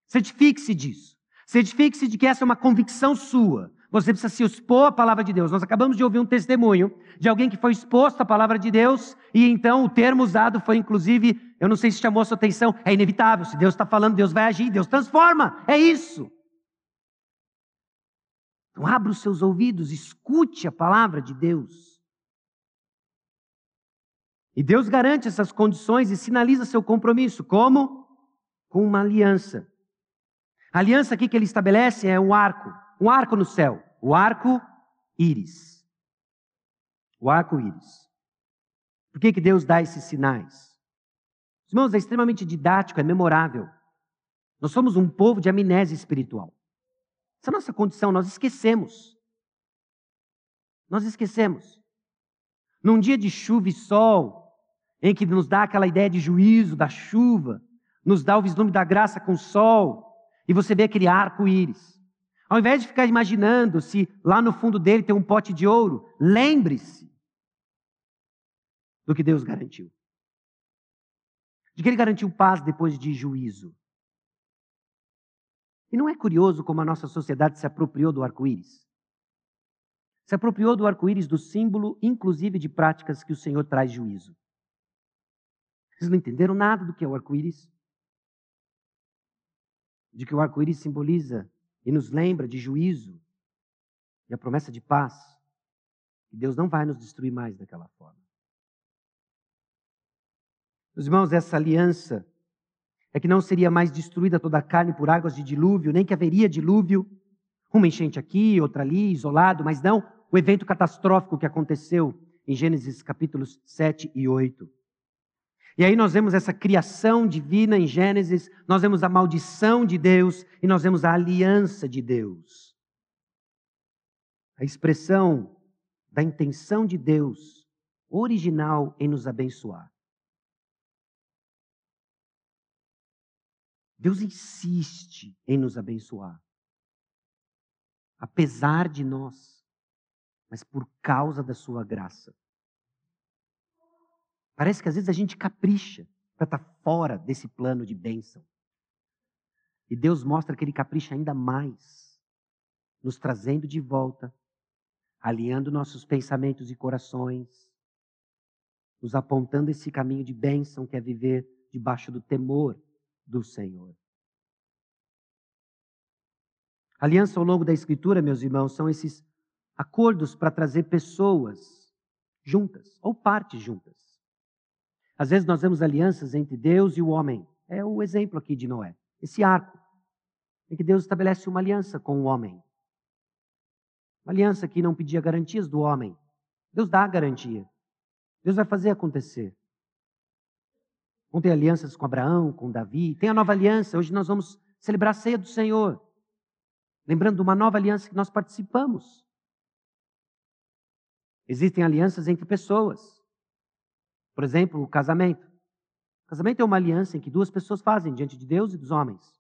Certifique-se disso. Certifique-se de que essa é uma convicção sua. Você precisa se expor à palavra de Deus. Nós acabamos de ouvir um testemunho de alguém que foi exposto à palavra de Deus, e então o termo usado foi, inclusive, eu não sei se chamou a sua atenção, é inevitável. Se Deus está falando, Deus vai agir, Deus transforma. É isso. Então, abra os seus ouvidos, escute a palavra de Deus. E Deus garante essas condições e sinaliza seu compromisso. Como? Com uma aliança. A aliança aqui que ele estabelece é um arco um arco no céu, o arco íris. O arco íris. Por que, que Deus dá esses sinais? Irmãos, é extremamente didático, é memorável. Nós somos um povo de amnésia espiritual. Essa é a nossa condição, nós esquecemos. Nós esquecemos. Num dia de chuva e sol, em que nos dá aquela ideia de juízo da chuva, nos dá o vislumbre da graça com o sol, e você vê aquele arco-íris. Ao invés de ficar imaginando se lá no fundo dele tem um pote de ouro, lembre-se do que Deus garantiu. De que ele garantiu paz depois de juízo. E não é curioso como a nossa sociedade se apropriou do arco-íris? Se apropriou do arco-íris do símbolo, inclusive de práticas que o Senhor traz juízo. Vocês não entenderam nada do que é o arco-íris? De que o arco-íris simboliza e nos lembra de juízo e a promessa de paz, que Deus não vai nos destruir mais daquela forma. Meus irmãos, essa aliança é que não seria mais destruída toda a carne por águas de dilúvio, nem que haveria dilúvio, uma enchente aqui, outra ali, isolado, mas não o evento catastrófico que aconteceu em Gênesis capítulos 7 e 8. E aí nós vemos essa criação divina em Gênesis, nós vemos a maldição de Deus e nós vemos a aliança de Deus. A expressão da intenção de Deus original em nos abençoar. Deus insiste em nos abençoar. Apesar de nós, mas por causa da sua graça. Parece que às vezes a gente capricha para estar tá fora desse plano de bênção. E Deus mostra que Ele capricha ainda mais, nos trazendo de volta, alinhando nossos pensamentos e corações, nos apontando esse caminho de bênção que é viver debaixo do temor do Senhor. Aliança ao longo da Escritura, meus irmãos, são esses acordos para trazer pessoas juntas, ou partes juntas. Às vezes nós vemos alianças entre Deus e o homem. É o exemplo aqui de Noé. Esse arco, em que Deus estabelece uma aliança com o homem. Uma aliança que não pedia garantias do homem. Deus dá a garantia. Deus vai fazer acontecer. Ontem alianças com Abraão, com Davi. Tem a nova aliança. Hoje nós vamos celebrar a ceia do Senhor. Lembrando de uma nova aliança que nós participamos. Existem alianças entre pessoas. Por exemplo, o casamento. O casamento é uma aliança em que duas pessoas fazem diante de Deus e dos homens.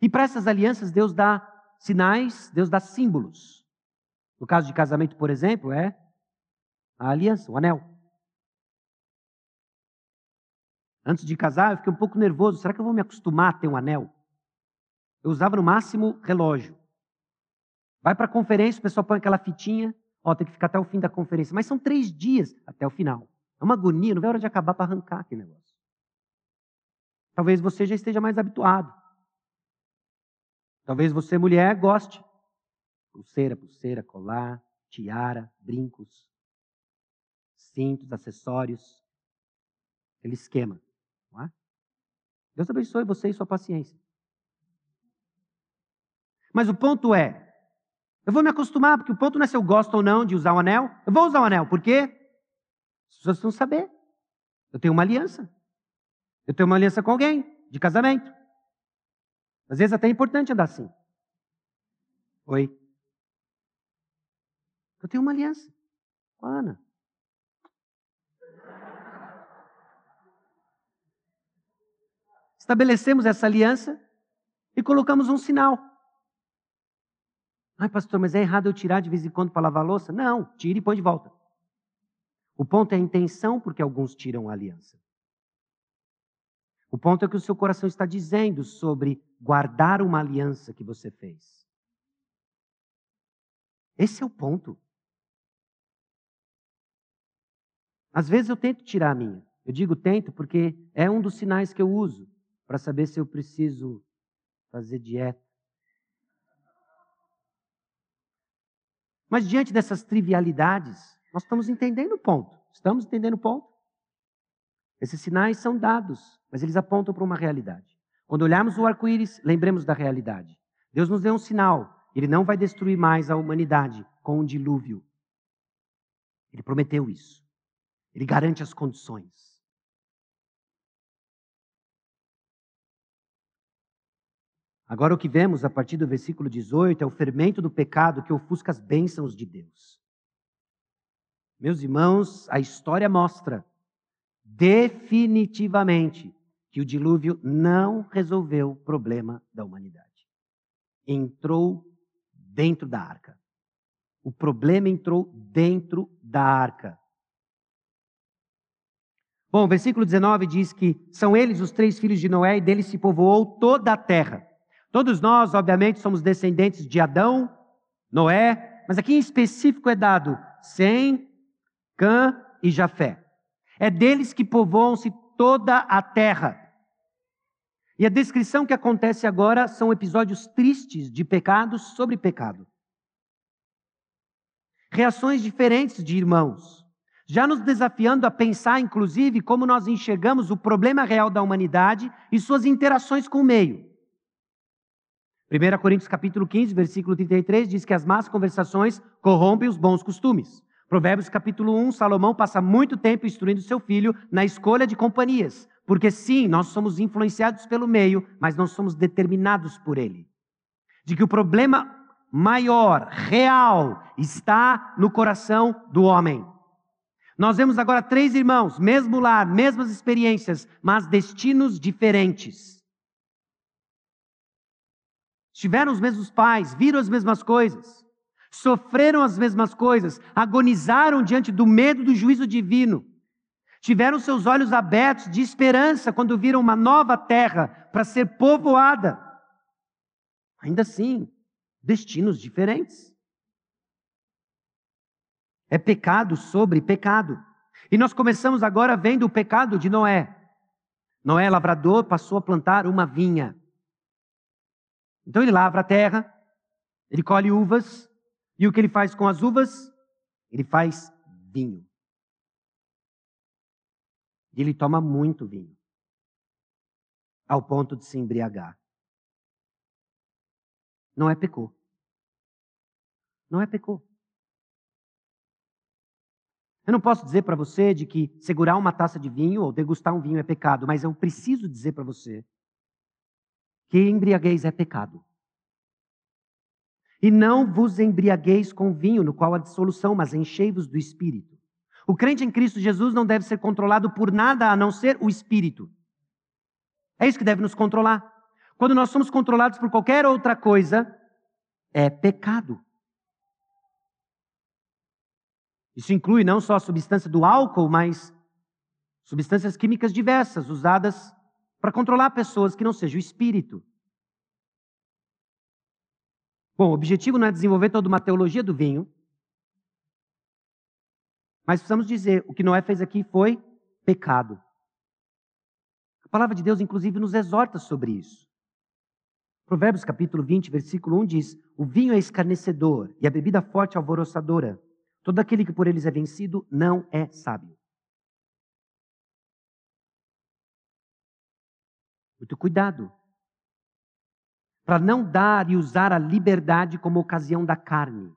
E para essas alianças, Deus dá sinais, Deus dá símbolos. No caso de casamento, por exemplo, é a aliança, o anel. Antes de casar, eu fiquei um pouco nervoso. Será que eu vou me acostumar a ter um anel? Eu usava no máximo relógio. Vai para a conferência, o pessoal põe aquela fitinha. Ó, tem que ficar até o fim da conferência. Mas são três dias até o final. É uma agonia, não vê a hora de acabar para arrancar aquele negócio. Talvez você já esteja mais habituado. Talvez você, mulher, goste. Pulseira, pulseira, colar, tiara, brincos, cintos, acessórios. Aquele esquema. Não é? Deus abençoe você e sua paciência. Mas o ponto é, eu vou me acostumar, porque o ponto não é se eu gosto ou não de usar o um anel. Eu vou usar o um anel, por quê? As pessoas precisam saber. Eu tenho uma aliança. Eu tenho uma aliança com alguém, de casamento. Às vezes até é importante andar assim. Oi. Eu tenho uma aliança com a Ana. Estabelecemos essa aliança e colocamos um sinal. Ai, pastor, mas é errado eu tirar de vez em quando para lavar a louça? Não, tire e põe de volta. O ponto é a intenção, porque alguns tiram a aliança. O ponto é que o seu coração está dizendo sobre guardar uma aliança que você fez. Esse é o ponto. Às vezes eu tento tirar a minha. Eu digo tento porque é um dos sinais que eu uso para saber se eu preciso fazer dieta. Mas diante dessas trivialidades, nós estamos entendendo o ponto. Estamos entendendo o ponto? Esses sinais são dados, mas eles apontam para uma realidade. Quando olharmos o arco-íris, lembremos da realidade. Deus nos deu um sinal. Ele não vai destruir mais a humanidade com um dilúvio. Ele prometeu isso. Ele garante as condições. Agora, o que vemos a partir do versículo 18 é o fermento do pecado que ofusca as bênçãos de Deus. Meus irmãos, a história mostra definitivamente que o dilúvio não resolveu o problema da humanidade. Entrou dentro da arca. O problema entrou dentro da arca. Bom, versículo 19 diz que são eles os três filhos de Noé e deles se povoou toda a terra. Todos nós, obviamente, somos descendentes de Adão, Noé, mas aqui em específico é dado Sem, Cã e Jafé. É deles que povoam-se toda a terra. E a descrição que acontece agora são episódios tristes de pecados sobre pecado. Reações diferentes de irmãos. já nos desafiando a pensar, inclusive, como nós enxergamos o problema real da humanidade e suas interações com o meio. 1 Coríntios capítulo 15, versículo 33 diz que as más conversações corrompem os bons costumes. Provérbios capítulo 1, Salomão passa muito tempo instruindo seu filho na escolha de companhias, porque sim, nós somos influenciados pelo meio, mas não somos determinados por ele. De que o problema maior, real, está no coração do homem. Nós vemos agora três irmãos, mesmo lar, mesmas experiências, mas destinos diferentes. Tiveram os mesmos pais, viram as mesmas coisas, sofreram as mesmas coisas, agonizaram diante do medo do juízo divino, tiveram seus olhos abertos de esperança quando viram uma nova terra para ser povoada. Ainda assim, destinos diferentes. É pecado sobre pecado. E nós começamos agora vendo o pecado de Noé. Noé, lavrador, passou a plantar uma vinha. Então ele lavra a terra, ele colhe uvas, e o que ele faz com as uvas? Ele faz vinho. E ele toma muito vinho, ao ponto de se embriagar. Não é pecou. Não é pecou. Eu não posso dizer para você de que segurar uma taça de vinho ou degustar um vinho é pecado, mas eu preciso dizer para você que embriaguez é pecado. E não vos embriagueis com vinho, no qual há dissolução, mas enchei-vos do Espírito. O crente em Cristo Jesus não deve ser controlado por nada a não ser o Espírito. É isso que deve nos controlar. Quando nós somos controlados por qualquer outra coisa, é pecado. Isso inclui não só a substância do álcool, mas substâncias químicas diversas usadas para controlar pessoas que não seja o espírito. Bom, o objetivo não é desenvolver toda uma teologia do vinho, mas precisamos dizer: o que Noé fez aqui foi pecado. A palavra de Deus, inclusive, nos exorta sobre isso. Provérbios capítulo 20, versículo 1 diz: O vinho é escarnecedor e a bebida forte alvoroçadora. Todo aquele que por eles é vencido não é sábio. Muito cuidado. Para não dar e usar a liberdade como ocasião da carne.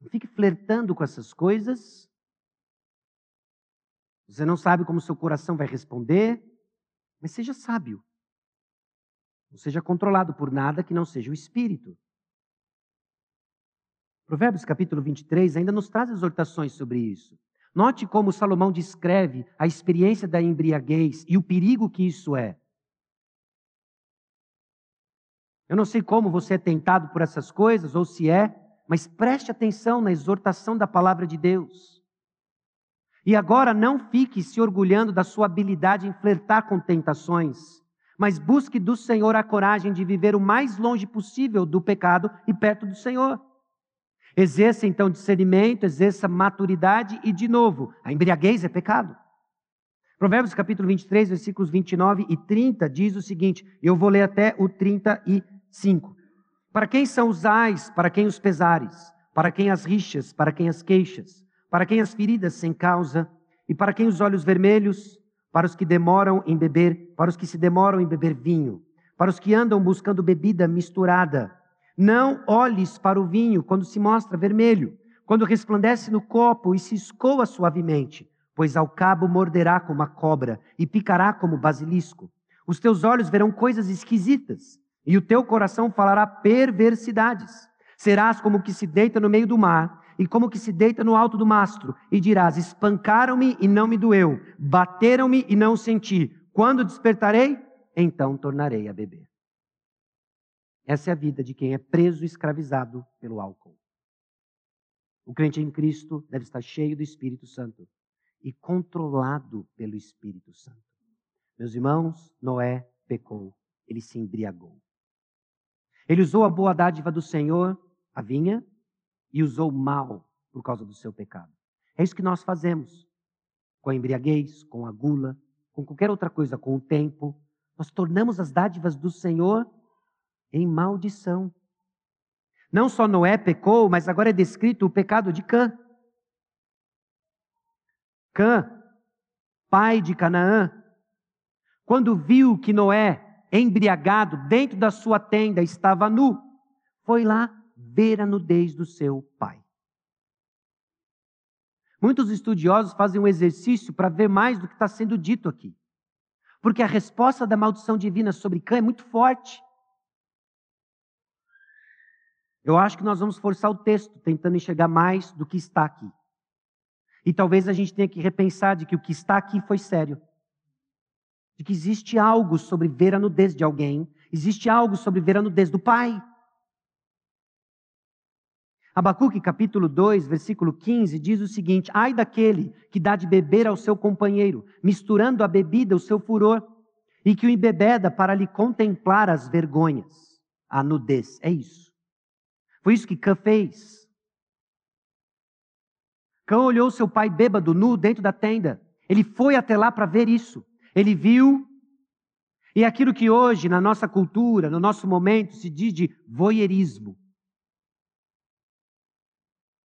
Não fique flertando com essas coisas. Você não sabe como seu coração vai responder, mas seja sábio. Não seja controlado por nada que não seja o espírito. Provérbios capítulo 23 ainda nos traz exortações sobre isso. Note como Salomão descreve a experiência da embriaguez e o perigo que isso é. Eu não sei como você é tentado por essas coisas, ou se é, mas preste atenção na exortação da palavra de Deus. E agora não fique se orgulhando da sua habilidade em flertar com tentações, mas busque do Senhor a coragem de viver o mais longe possível do pecado e perto do Senhor. Exerça então discernimento, exerça maturidade e, de novo, a embriaguez é pecado. Provérbios capítulo 23, versículos 29 e 30 diz o seguinte: eu vou ler até o 35. Para quem são os ais, para quem os pesares, para quem as rixas, para quem as queixas, para quem as feridas sem causa, e para quem os olhos vermelhos, para os que demoram em beber, para os que se demoram em beber vinho, para os que andam buscando bebida misturada, não olhes para o vinho quando se mostra vermelho, quando resplandece no copo e se escoa suavemente, pois ao cabo morderá como a cobra e picará como basilisco. Os teus olhos verão coisas esquisitas e o teu coração falará perversidades. Serás como que se deita no meio do mar e como que se deita no alto do mastro, e dirás: Espancaram-me e não me doeu, bateram-me e não senti. Quando despertarei, então tornarei a beber. Essa é a vida de quem é preso e escravizado pelo álcool. O crente em Cristo deve estar cheio do Espírito Santo e controlado pelo Espírito Santo. Meus irmãos, Noé pecou, ele se embriagou. Ele usou a boa dádiva do Senhor, a vinha, e usou mal por causa do seu pecado. É isso que nós fazemos com a embriaguez, com a gula, com qualquer outra coisa, com o tempo. Nós tornamos as dádivas do Senhor em maldição. Não só Noé pecou, mas agora é descrito o pecado de Cã. Cã, pai de Canaã, quando viu que Noé, embriagado dentro da sua tenda, estava nu, foi lá ver a nudez do seu pai. Muitos estudiosos fazem um exercício para ver mais do que está sendo dito aqui. Porque a resposta da maldição divina sobre Cã é muito forte. Eu acho que nós vamos forçar o texto, tentando enxergar mais do que está aqui. E talvez a gente tenha que repensar de que o que está aqui foi sério. De que existe algo sobre ver a nudez de alguém, existe algo sobre ver a nudez do pai. Abacuque capítulo 2, versículo 15 diz o seguinte: Ai daquele que dá de beber ao seu companheiro, misturando a bebida o seu furor, e que o embebeda para lhe contemplar as vergonhas, a nudez. É isso. Foi isso que Cã fez. Cã olhou seu pai bêbado, nu, dentro da tenda. Ele foi até lá para ver isso. Ele viu. E aquilo que hoje, na nossa cultura, no nosso momento, se diz de voyeurismo.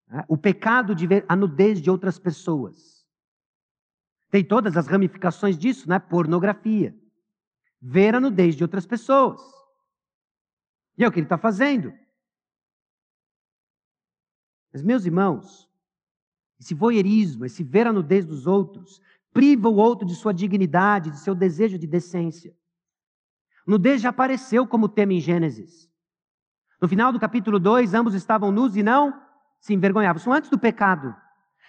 Né? O pecado de ver a nudez de outras pessoas. Tem todas as ramificações disso, né? Pornografia. Ver a nudez de outras pessoas. E é o que ele está fazendo. Mas, meus irmãos, esse voyeurismo, esse ver a nudez dos outros, priva o outro de sua dignidade, de seu desejo de decência. Nudez já apareceu como tema em Gênesis. No final do capítulo 2, ambos estavam nus e não se envergonhavam. Isso antes do pecado.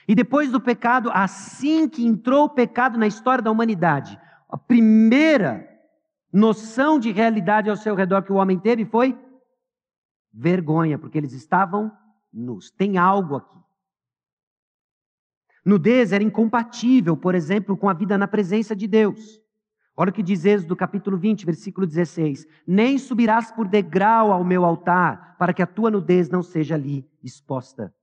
E depois do pecado, assim que entrou o pecado na história da humanidade, a primeira noção de realidade ao seu redor que o homem teve foi vergonha, porque eles estavam nus. Tem algo aqui. Nudez era incompatível, por exemplo, com a vida na presença de Deus. Olha o que diz Êxodo capítulo 20, versículo 16: Nem subirás por degrau ao meu altar, para que a tua nudez não seja ali exposta.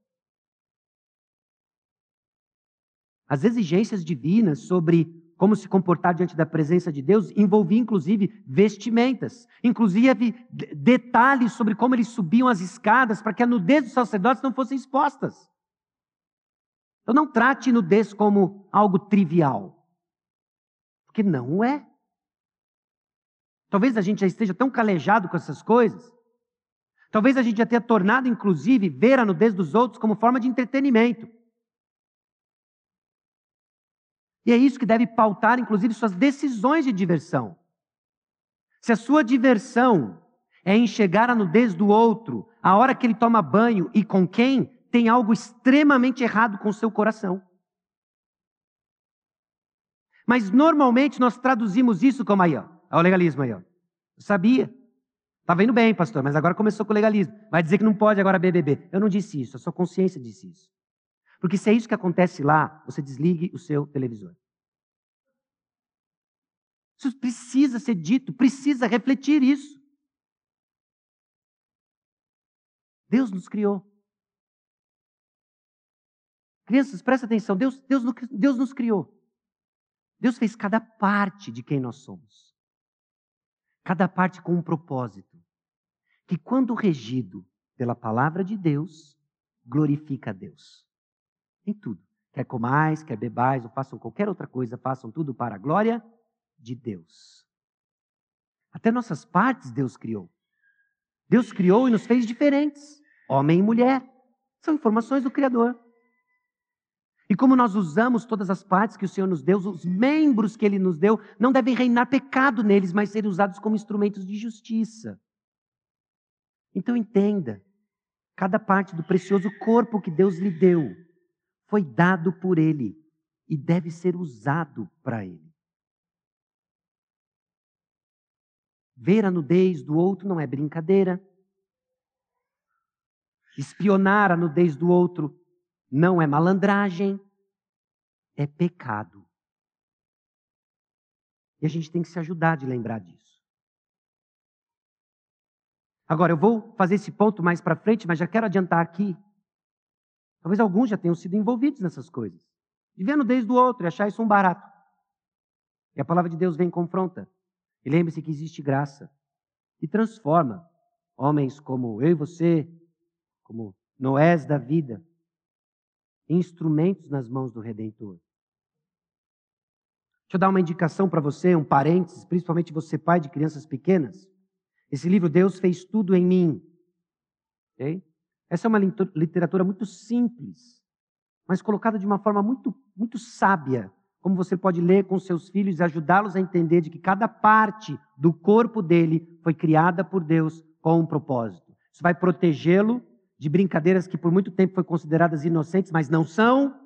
As exigências divinas sobre como se comportar diante da presença de Deus envolviam inclusive vestimentas, inclusive detalhes sobre como eles subiam as escadas para que a nudez dos sacerdotes não fossem expostas. Então não trate nudez como algo trivial. Porque não é. Talvez a gente já esteja tão calejado com essas coisas. Talvez a gente já tenha tornado, inclusive, ver a nudez dos outros como forma de entretenimento. E é isso que deve pautar, inclusive, suas decisões de diversão. Se a sua diversão é enxergar a nudez do outro, a hora que ele toma banho e com quem, tem algo extremamente errado com o seu coração. Mas normalmente nós traduzimos isso como aí, ó, é o legalismo aí, ó. Eu sabia. Estava indo bem, pastor, mas agora começou com o legalismo. Vai dizer que não pode agora beber. Eu não disse isso, a sua consciência disse isso. Porque se é isso que acontece lá, você desligue o seu televisor. Isso precisa ser dito, precisa refletir isso. Deus nos criou. Crianças, presta atenção, Deus, Deus, Deus nos criou. Deus fez cada parte de quem nós somos. Cada parte com um propósito. Que, quando regido pela palavra de Deus, glorifica a Deus. Em tudo. Quer comais, quer bebais, ou façam qualquer outra coisa, façam tudo para a glória de Deus. Até nossas partes Deus criou. Deus criou e nos fez diferentes, homem e mulher. São informações do Criador. E como nós usamos todas as partes que o Senhor nos deu, os membros que Ele nos deu, não devem reinar pecado neles, mas ser usados como instrumentos de justiça. Então entenda: cada parte do precioso corpo que Deus lhe deu foi dado por Ele e deve ser usado para Ele. Ver a nudez do outro não é brincadeira. Espionar a nudez do outro não é malandragem, é pecado. E a gente tem que se ajudar de lembrar disso. Agora, eu vou fazer esse ponto mais para frente, mas já quero adiantar aqui. Talvez alguns já tenham sido envolvidos nessas coisas. De ver a nudez do outro e achar isso um barato. E a palavra de Deus vem e confronta. E lembre-se que existe graça. E transforma homens como eu e você, como Noés da vida, instrumentos nas mãos do Redentor. Deixa eu dar uma indicação para você, um parênteses, principalmente você, pai de crianças pequenas. Esse livro, Deus Fez Tudo em Mim. Okay? Essa é uma literatura muito simples, mas colocada de uma forma muito, muito sábia, como você pode ler com seus filhos e ajudá-los a entender de que cada parte do corpo dele foi criada por Deus com um propósito. Isso vai protegê-lo de brincadeiras que por muito tempo foram consideradas inocentes, mas não são.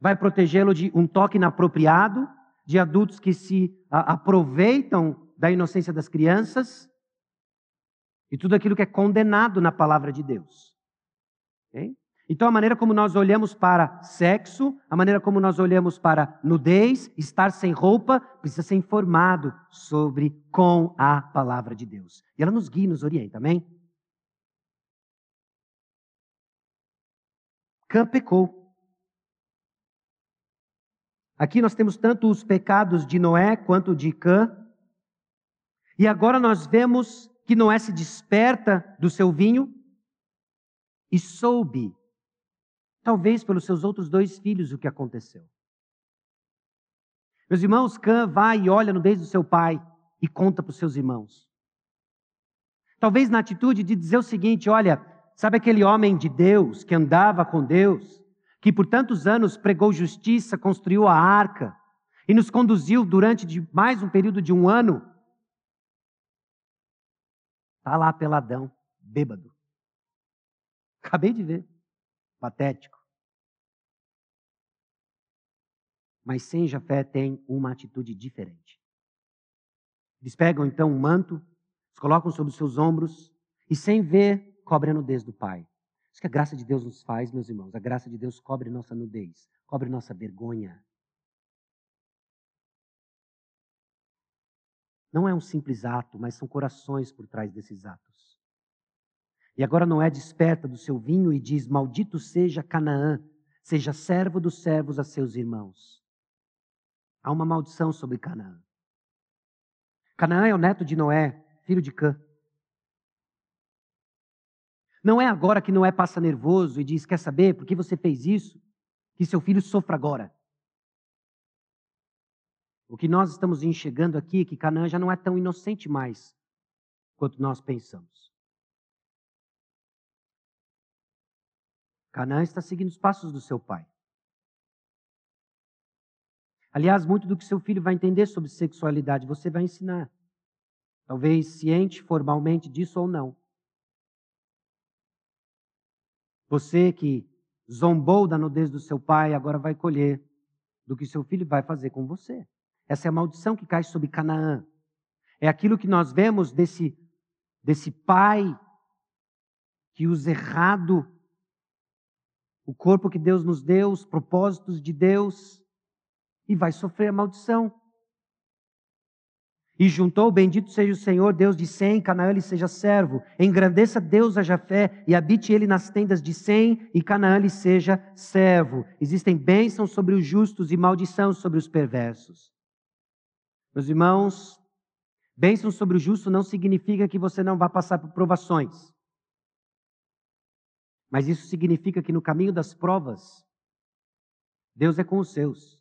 Vai protegê-lo de um toque inapropriado, de adultos que se aproveitam da inocência das crianças e tudo aquilo que é condenado na palavra de Deus. Okay? Então, a maneira como nós olhamos para sexo, a maneira como nós olhamos para nudez, estar sem roupa, precisa ser informado sobre com a palavra de Deus. E ela nos guia nos orienta, amém? Cã pecou. Aqui nós temos tanto os pecados de Noé quanto de Cã. E agora nós vemos que Noé se desperta do seu vinho e soube talvez pelos seus outros dois filhos, o que aconteceu. Meus irmãos, Cã vai e olha no beijo do seu pai e conta para os seus irmãos. Talvez na atitude de dizer o seguinte: olha, sabe aquele homem de Deus que andava com Deus, que por tantos anos pregou justiça, construiu a arca e nos conduziu durante mais um período de um ano? Está lá peladão, bêbado. Acabei de ver patético. Mas sem Jafé tem uma atitude diferente. Eles pegam então um manto, os colocam sobre os seus ombros e, sem ver, cobrem a nudez do pai. Isso que a graça de Deus nos faz, meus irmãos. A graça de Deus cobre nossa nudez, cobre nossa vergonha. Não é um simples ato, mas são corações por trás desses atos. E agora Noé desperta do seu vinho e diz: Maldito seja Canaã, seja servo dos servos a seus irmãos. Há uma maldição sobre Canaã. Canaã é o neto de Noé, filho de Cã. Não é agora que Noé passa nervoso e diz: Quer saber por que você fez isso? Que seu filho sofra agora. O que nós estamos enxergando aqui é que Canaã já não é tão inocente mais quanto nós pensamos. Canaã está seguindo os passos do seu pai. Aliás, muito do que seu filho vai entender sobre sexualidade você vai ensinar. Talvez ciente formalmente disso ou não. Você que zombou da nudez do seu pai, agora vai colher do que seu filho vai fazer com você. Essa é a maldição que cai sobre Canaã. É aquilo que nós vemos desse, desse pai que usa errado o corpo que Deus nos deu, os propósitos de Deus, e vai sofrer a maldição. E juntou, bendito seja o Senhor, Deus de Sem, Canaã lhe seja servo. Engrandeça Deus a Jafé e habite ele nas tendas de Sem, e Canaã lhe seja servo. Existem bênçãos sobre os justos e maldição sobre os perversos. Meus irmãos, bênçãos sobre o justo não significa que você não vá passar por provações. Mas isso significa que no caminho das provas, Deus é com os seus,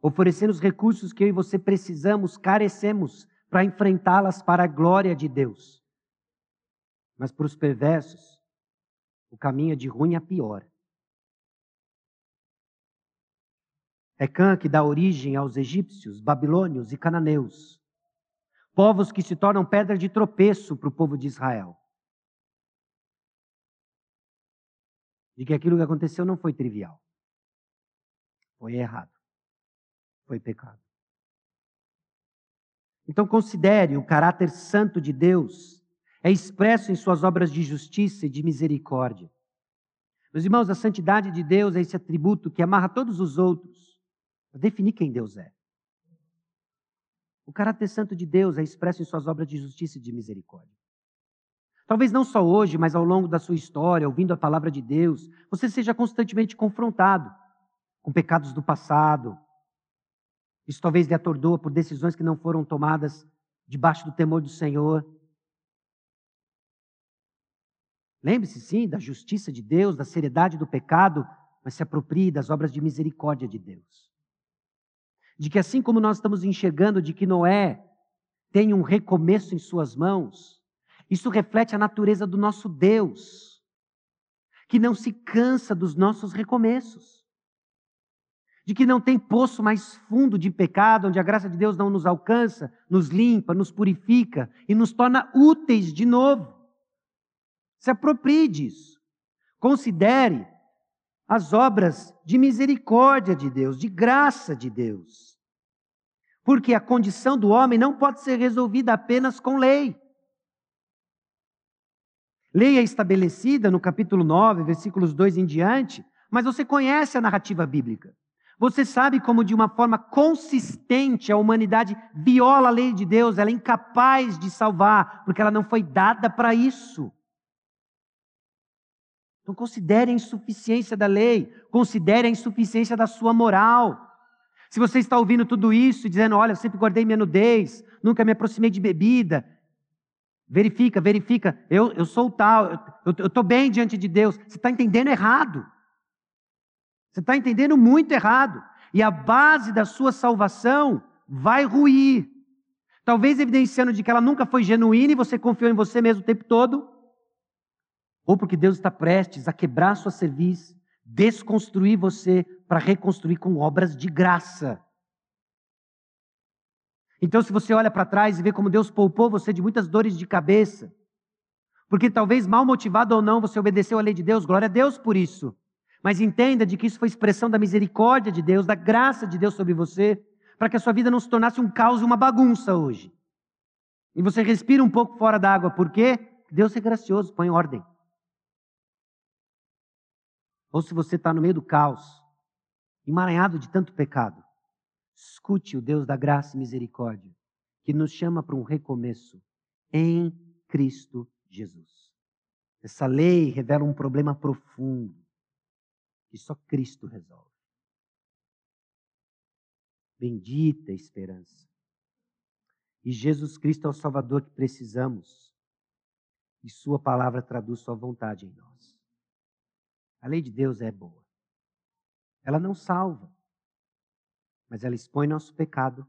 oferecendo os recursos que eu e você precisamos, carecemos para enfrentá-las para a glória de Deus. Mas para os perversos, o caminho é de ruim a pior. É Cã que dá origem aos egípcios, babilônios e cananeus, povos que se tornam pedra de tropeço para o povo de Israel. de que aquilo que aconteceu não foi trivial. Foi errado. Foi pecado. Então considere o caráter santo de Deus é expresso em suas obras de justiça e de misericórdia. Meus irmãos, a santidade de Deus é esse atributo que amarra todos os outros para definir quem Deus é. O caráter santo de Deus é expresso em suas obras de justiça e de misericórdia. Talvez não só hoje, mas ao longo da sua história, ouvindo a palavra de Deus, você seja constantemente confrontado com pecados do passado. Isso talvez lhe atordoa por decisões que não foram tomadas debaixo do temor do Senhor. Lembre-se, sim, da justiça de Deus, da seriedade do pecado, mas se aproprie das obras de misericórdia de Deus. de que assim como nós estamos enxergando de que Noé tem um recomeço em suas mãos, isso reflete a natureza do nosso Deus, que não se cansa dos nossos recomeços, de que não tem poço mais fundo de pecado, onde a graça de Deus não nos alcança, nos limpa, nos purifica e nos torna úteis de novo. Se aproprie disso. Considere as obras de misericórdia de Deus, de graça de Deus. Porque a condição do homem não pode ser resolvida apenas com lei. Lei é estabelecida no capítulo 9, versículos 2 em diante, mas você conhece a narrativa bíblica. Você sabe como, de uma forma consistente, a humanidade viola a lei de Deus, ela é incapaz de salvar, porque ela não foi dada para isso. Então considere a insuficiência da lei, considere a insuficiência da sua moral. Se você está ouvindo tudo isso e dizendo, olha, eu sempre guardei minha nudez, nunca me aproximei de bebida, verifica, verifica, eu, eu sou tal, eu estou bem diante de Deus. Você está entendendo errado. Você está entendendo muito errado. E a base da sua salvação vai ruir. Talvez evidenciando de que ela nunca foi genuína e você confiou em você mesmo o tempo todo ou porque Deus está prestes a quebrar sua cerviz, desconstruir você para reconstruir com obras de graça. Então, se você olha para trás e vê como Deus poupou você de muitas dores de cabeça, porque talvez mal motivado ou não você obedeceu à lei de Deus, glória a Deus por isso. Mas entenda de que isso foi expressão da misericórdia de Deus, da graça de Deus sobre você, para que a sua vida não se tornasse um caos e uma bagunça hoje. E você respira um pouco fora da água, por quê? Deus é gracioso, põe ordem. Ou se você está no meio do caos, emaranhado de tanto pecado, escute o Deus da graça e misericórdia, que nos chama para um recomeço em Cristo Jesus. Essa lei revela um problema profundo que só Cristo resolve. Bendita esperança. E Jesus Cristo é o Salvador que precisamos. E Sua palavra traduz Sua vontade em nós. A lei de Deus é boa. Ela não salva, mas ela expõe nosso pecado.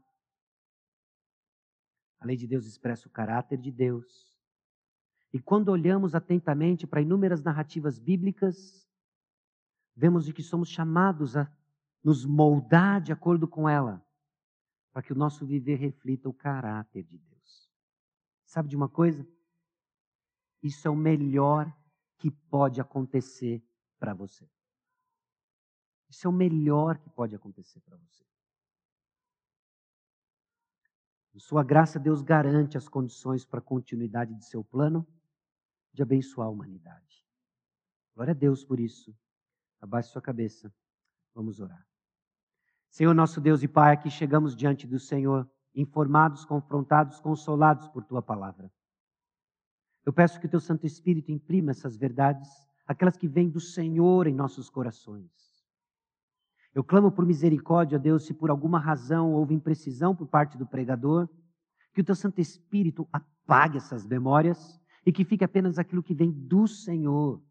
A lei de Deus expressa o caráter de Deus. E quando olhamos atentamente para inúmeras narrativas bíblicas, vemos de que somos chamados a nos moldar de acordo com ela, para que o nosso viver reflita o caráter de Deus. Sabe de uma coisa? Isso é o melhor que pode acontecer para você. Isso é o melhor que pode acontecer para você. Em sua graça, Deus garante as condições para a continuidade de seu plano de abençoar a humanidade. Glória a Deus por isso. Abaixe sua cabeça. Vamos orar. Senhor, nosso Deus e Pai, aqui chegamos diante do Senhor, informados, confrontados, consolados por tua palavra. Eu peço que o teu Santo Espírito imprima essas verdades aquelas que vêm do Senhor em nossos corações. Eu clamo por misericórdia, Deus, se por alguma razão houve imprecisão por parte do pregador, que o teu Santo Espírito apague essas memórias e que fique apenas aquilo que vem do Senhor,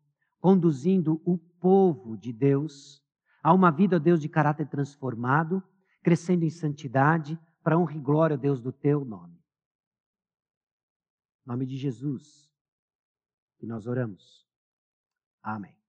conduzindo o povo de Deus a uma vida, Deus, de caráter transformado, crescendo em santidade, para honra e glória, Deus, do teu nome. Em nome de Jesus, que nós oramos. Amém.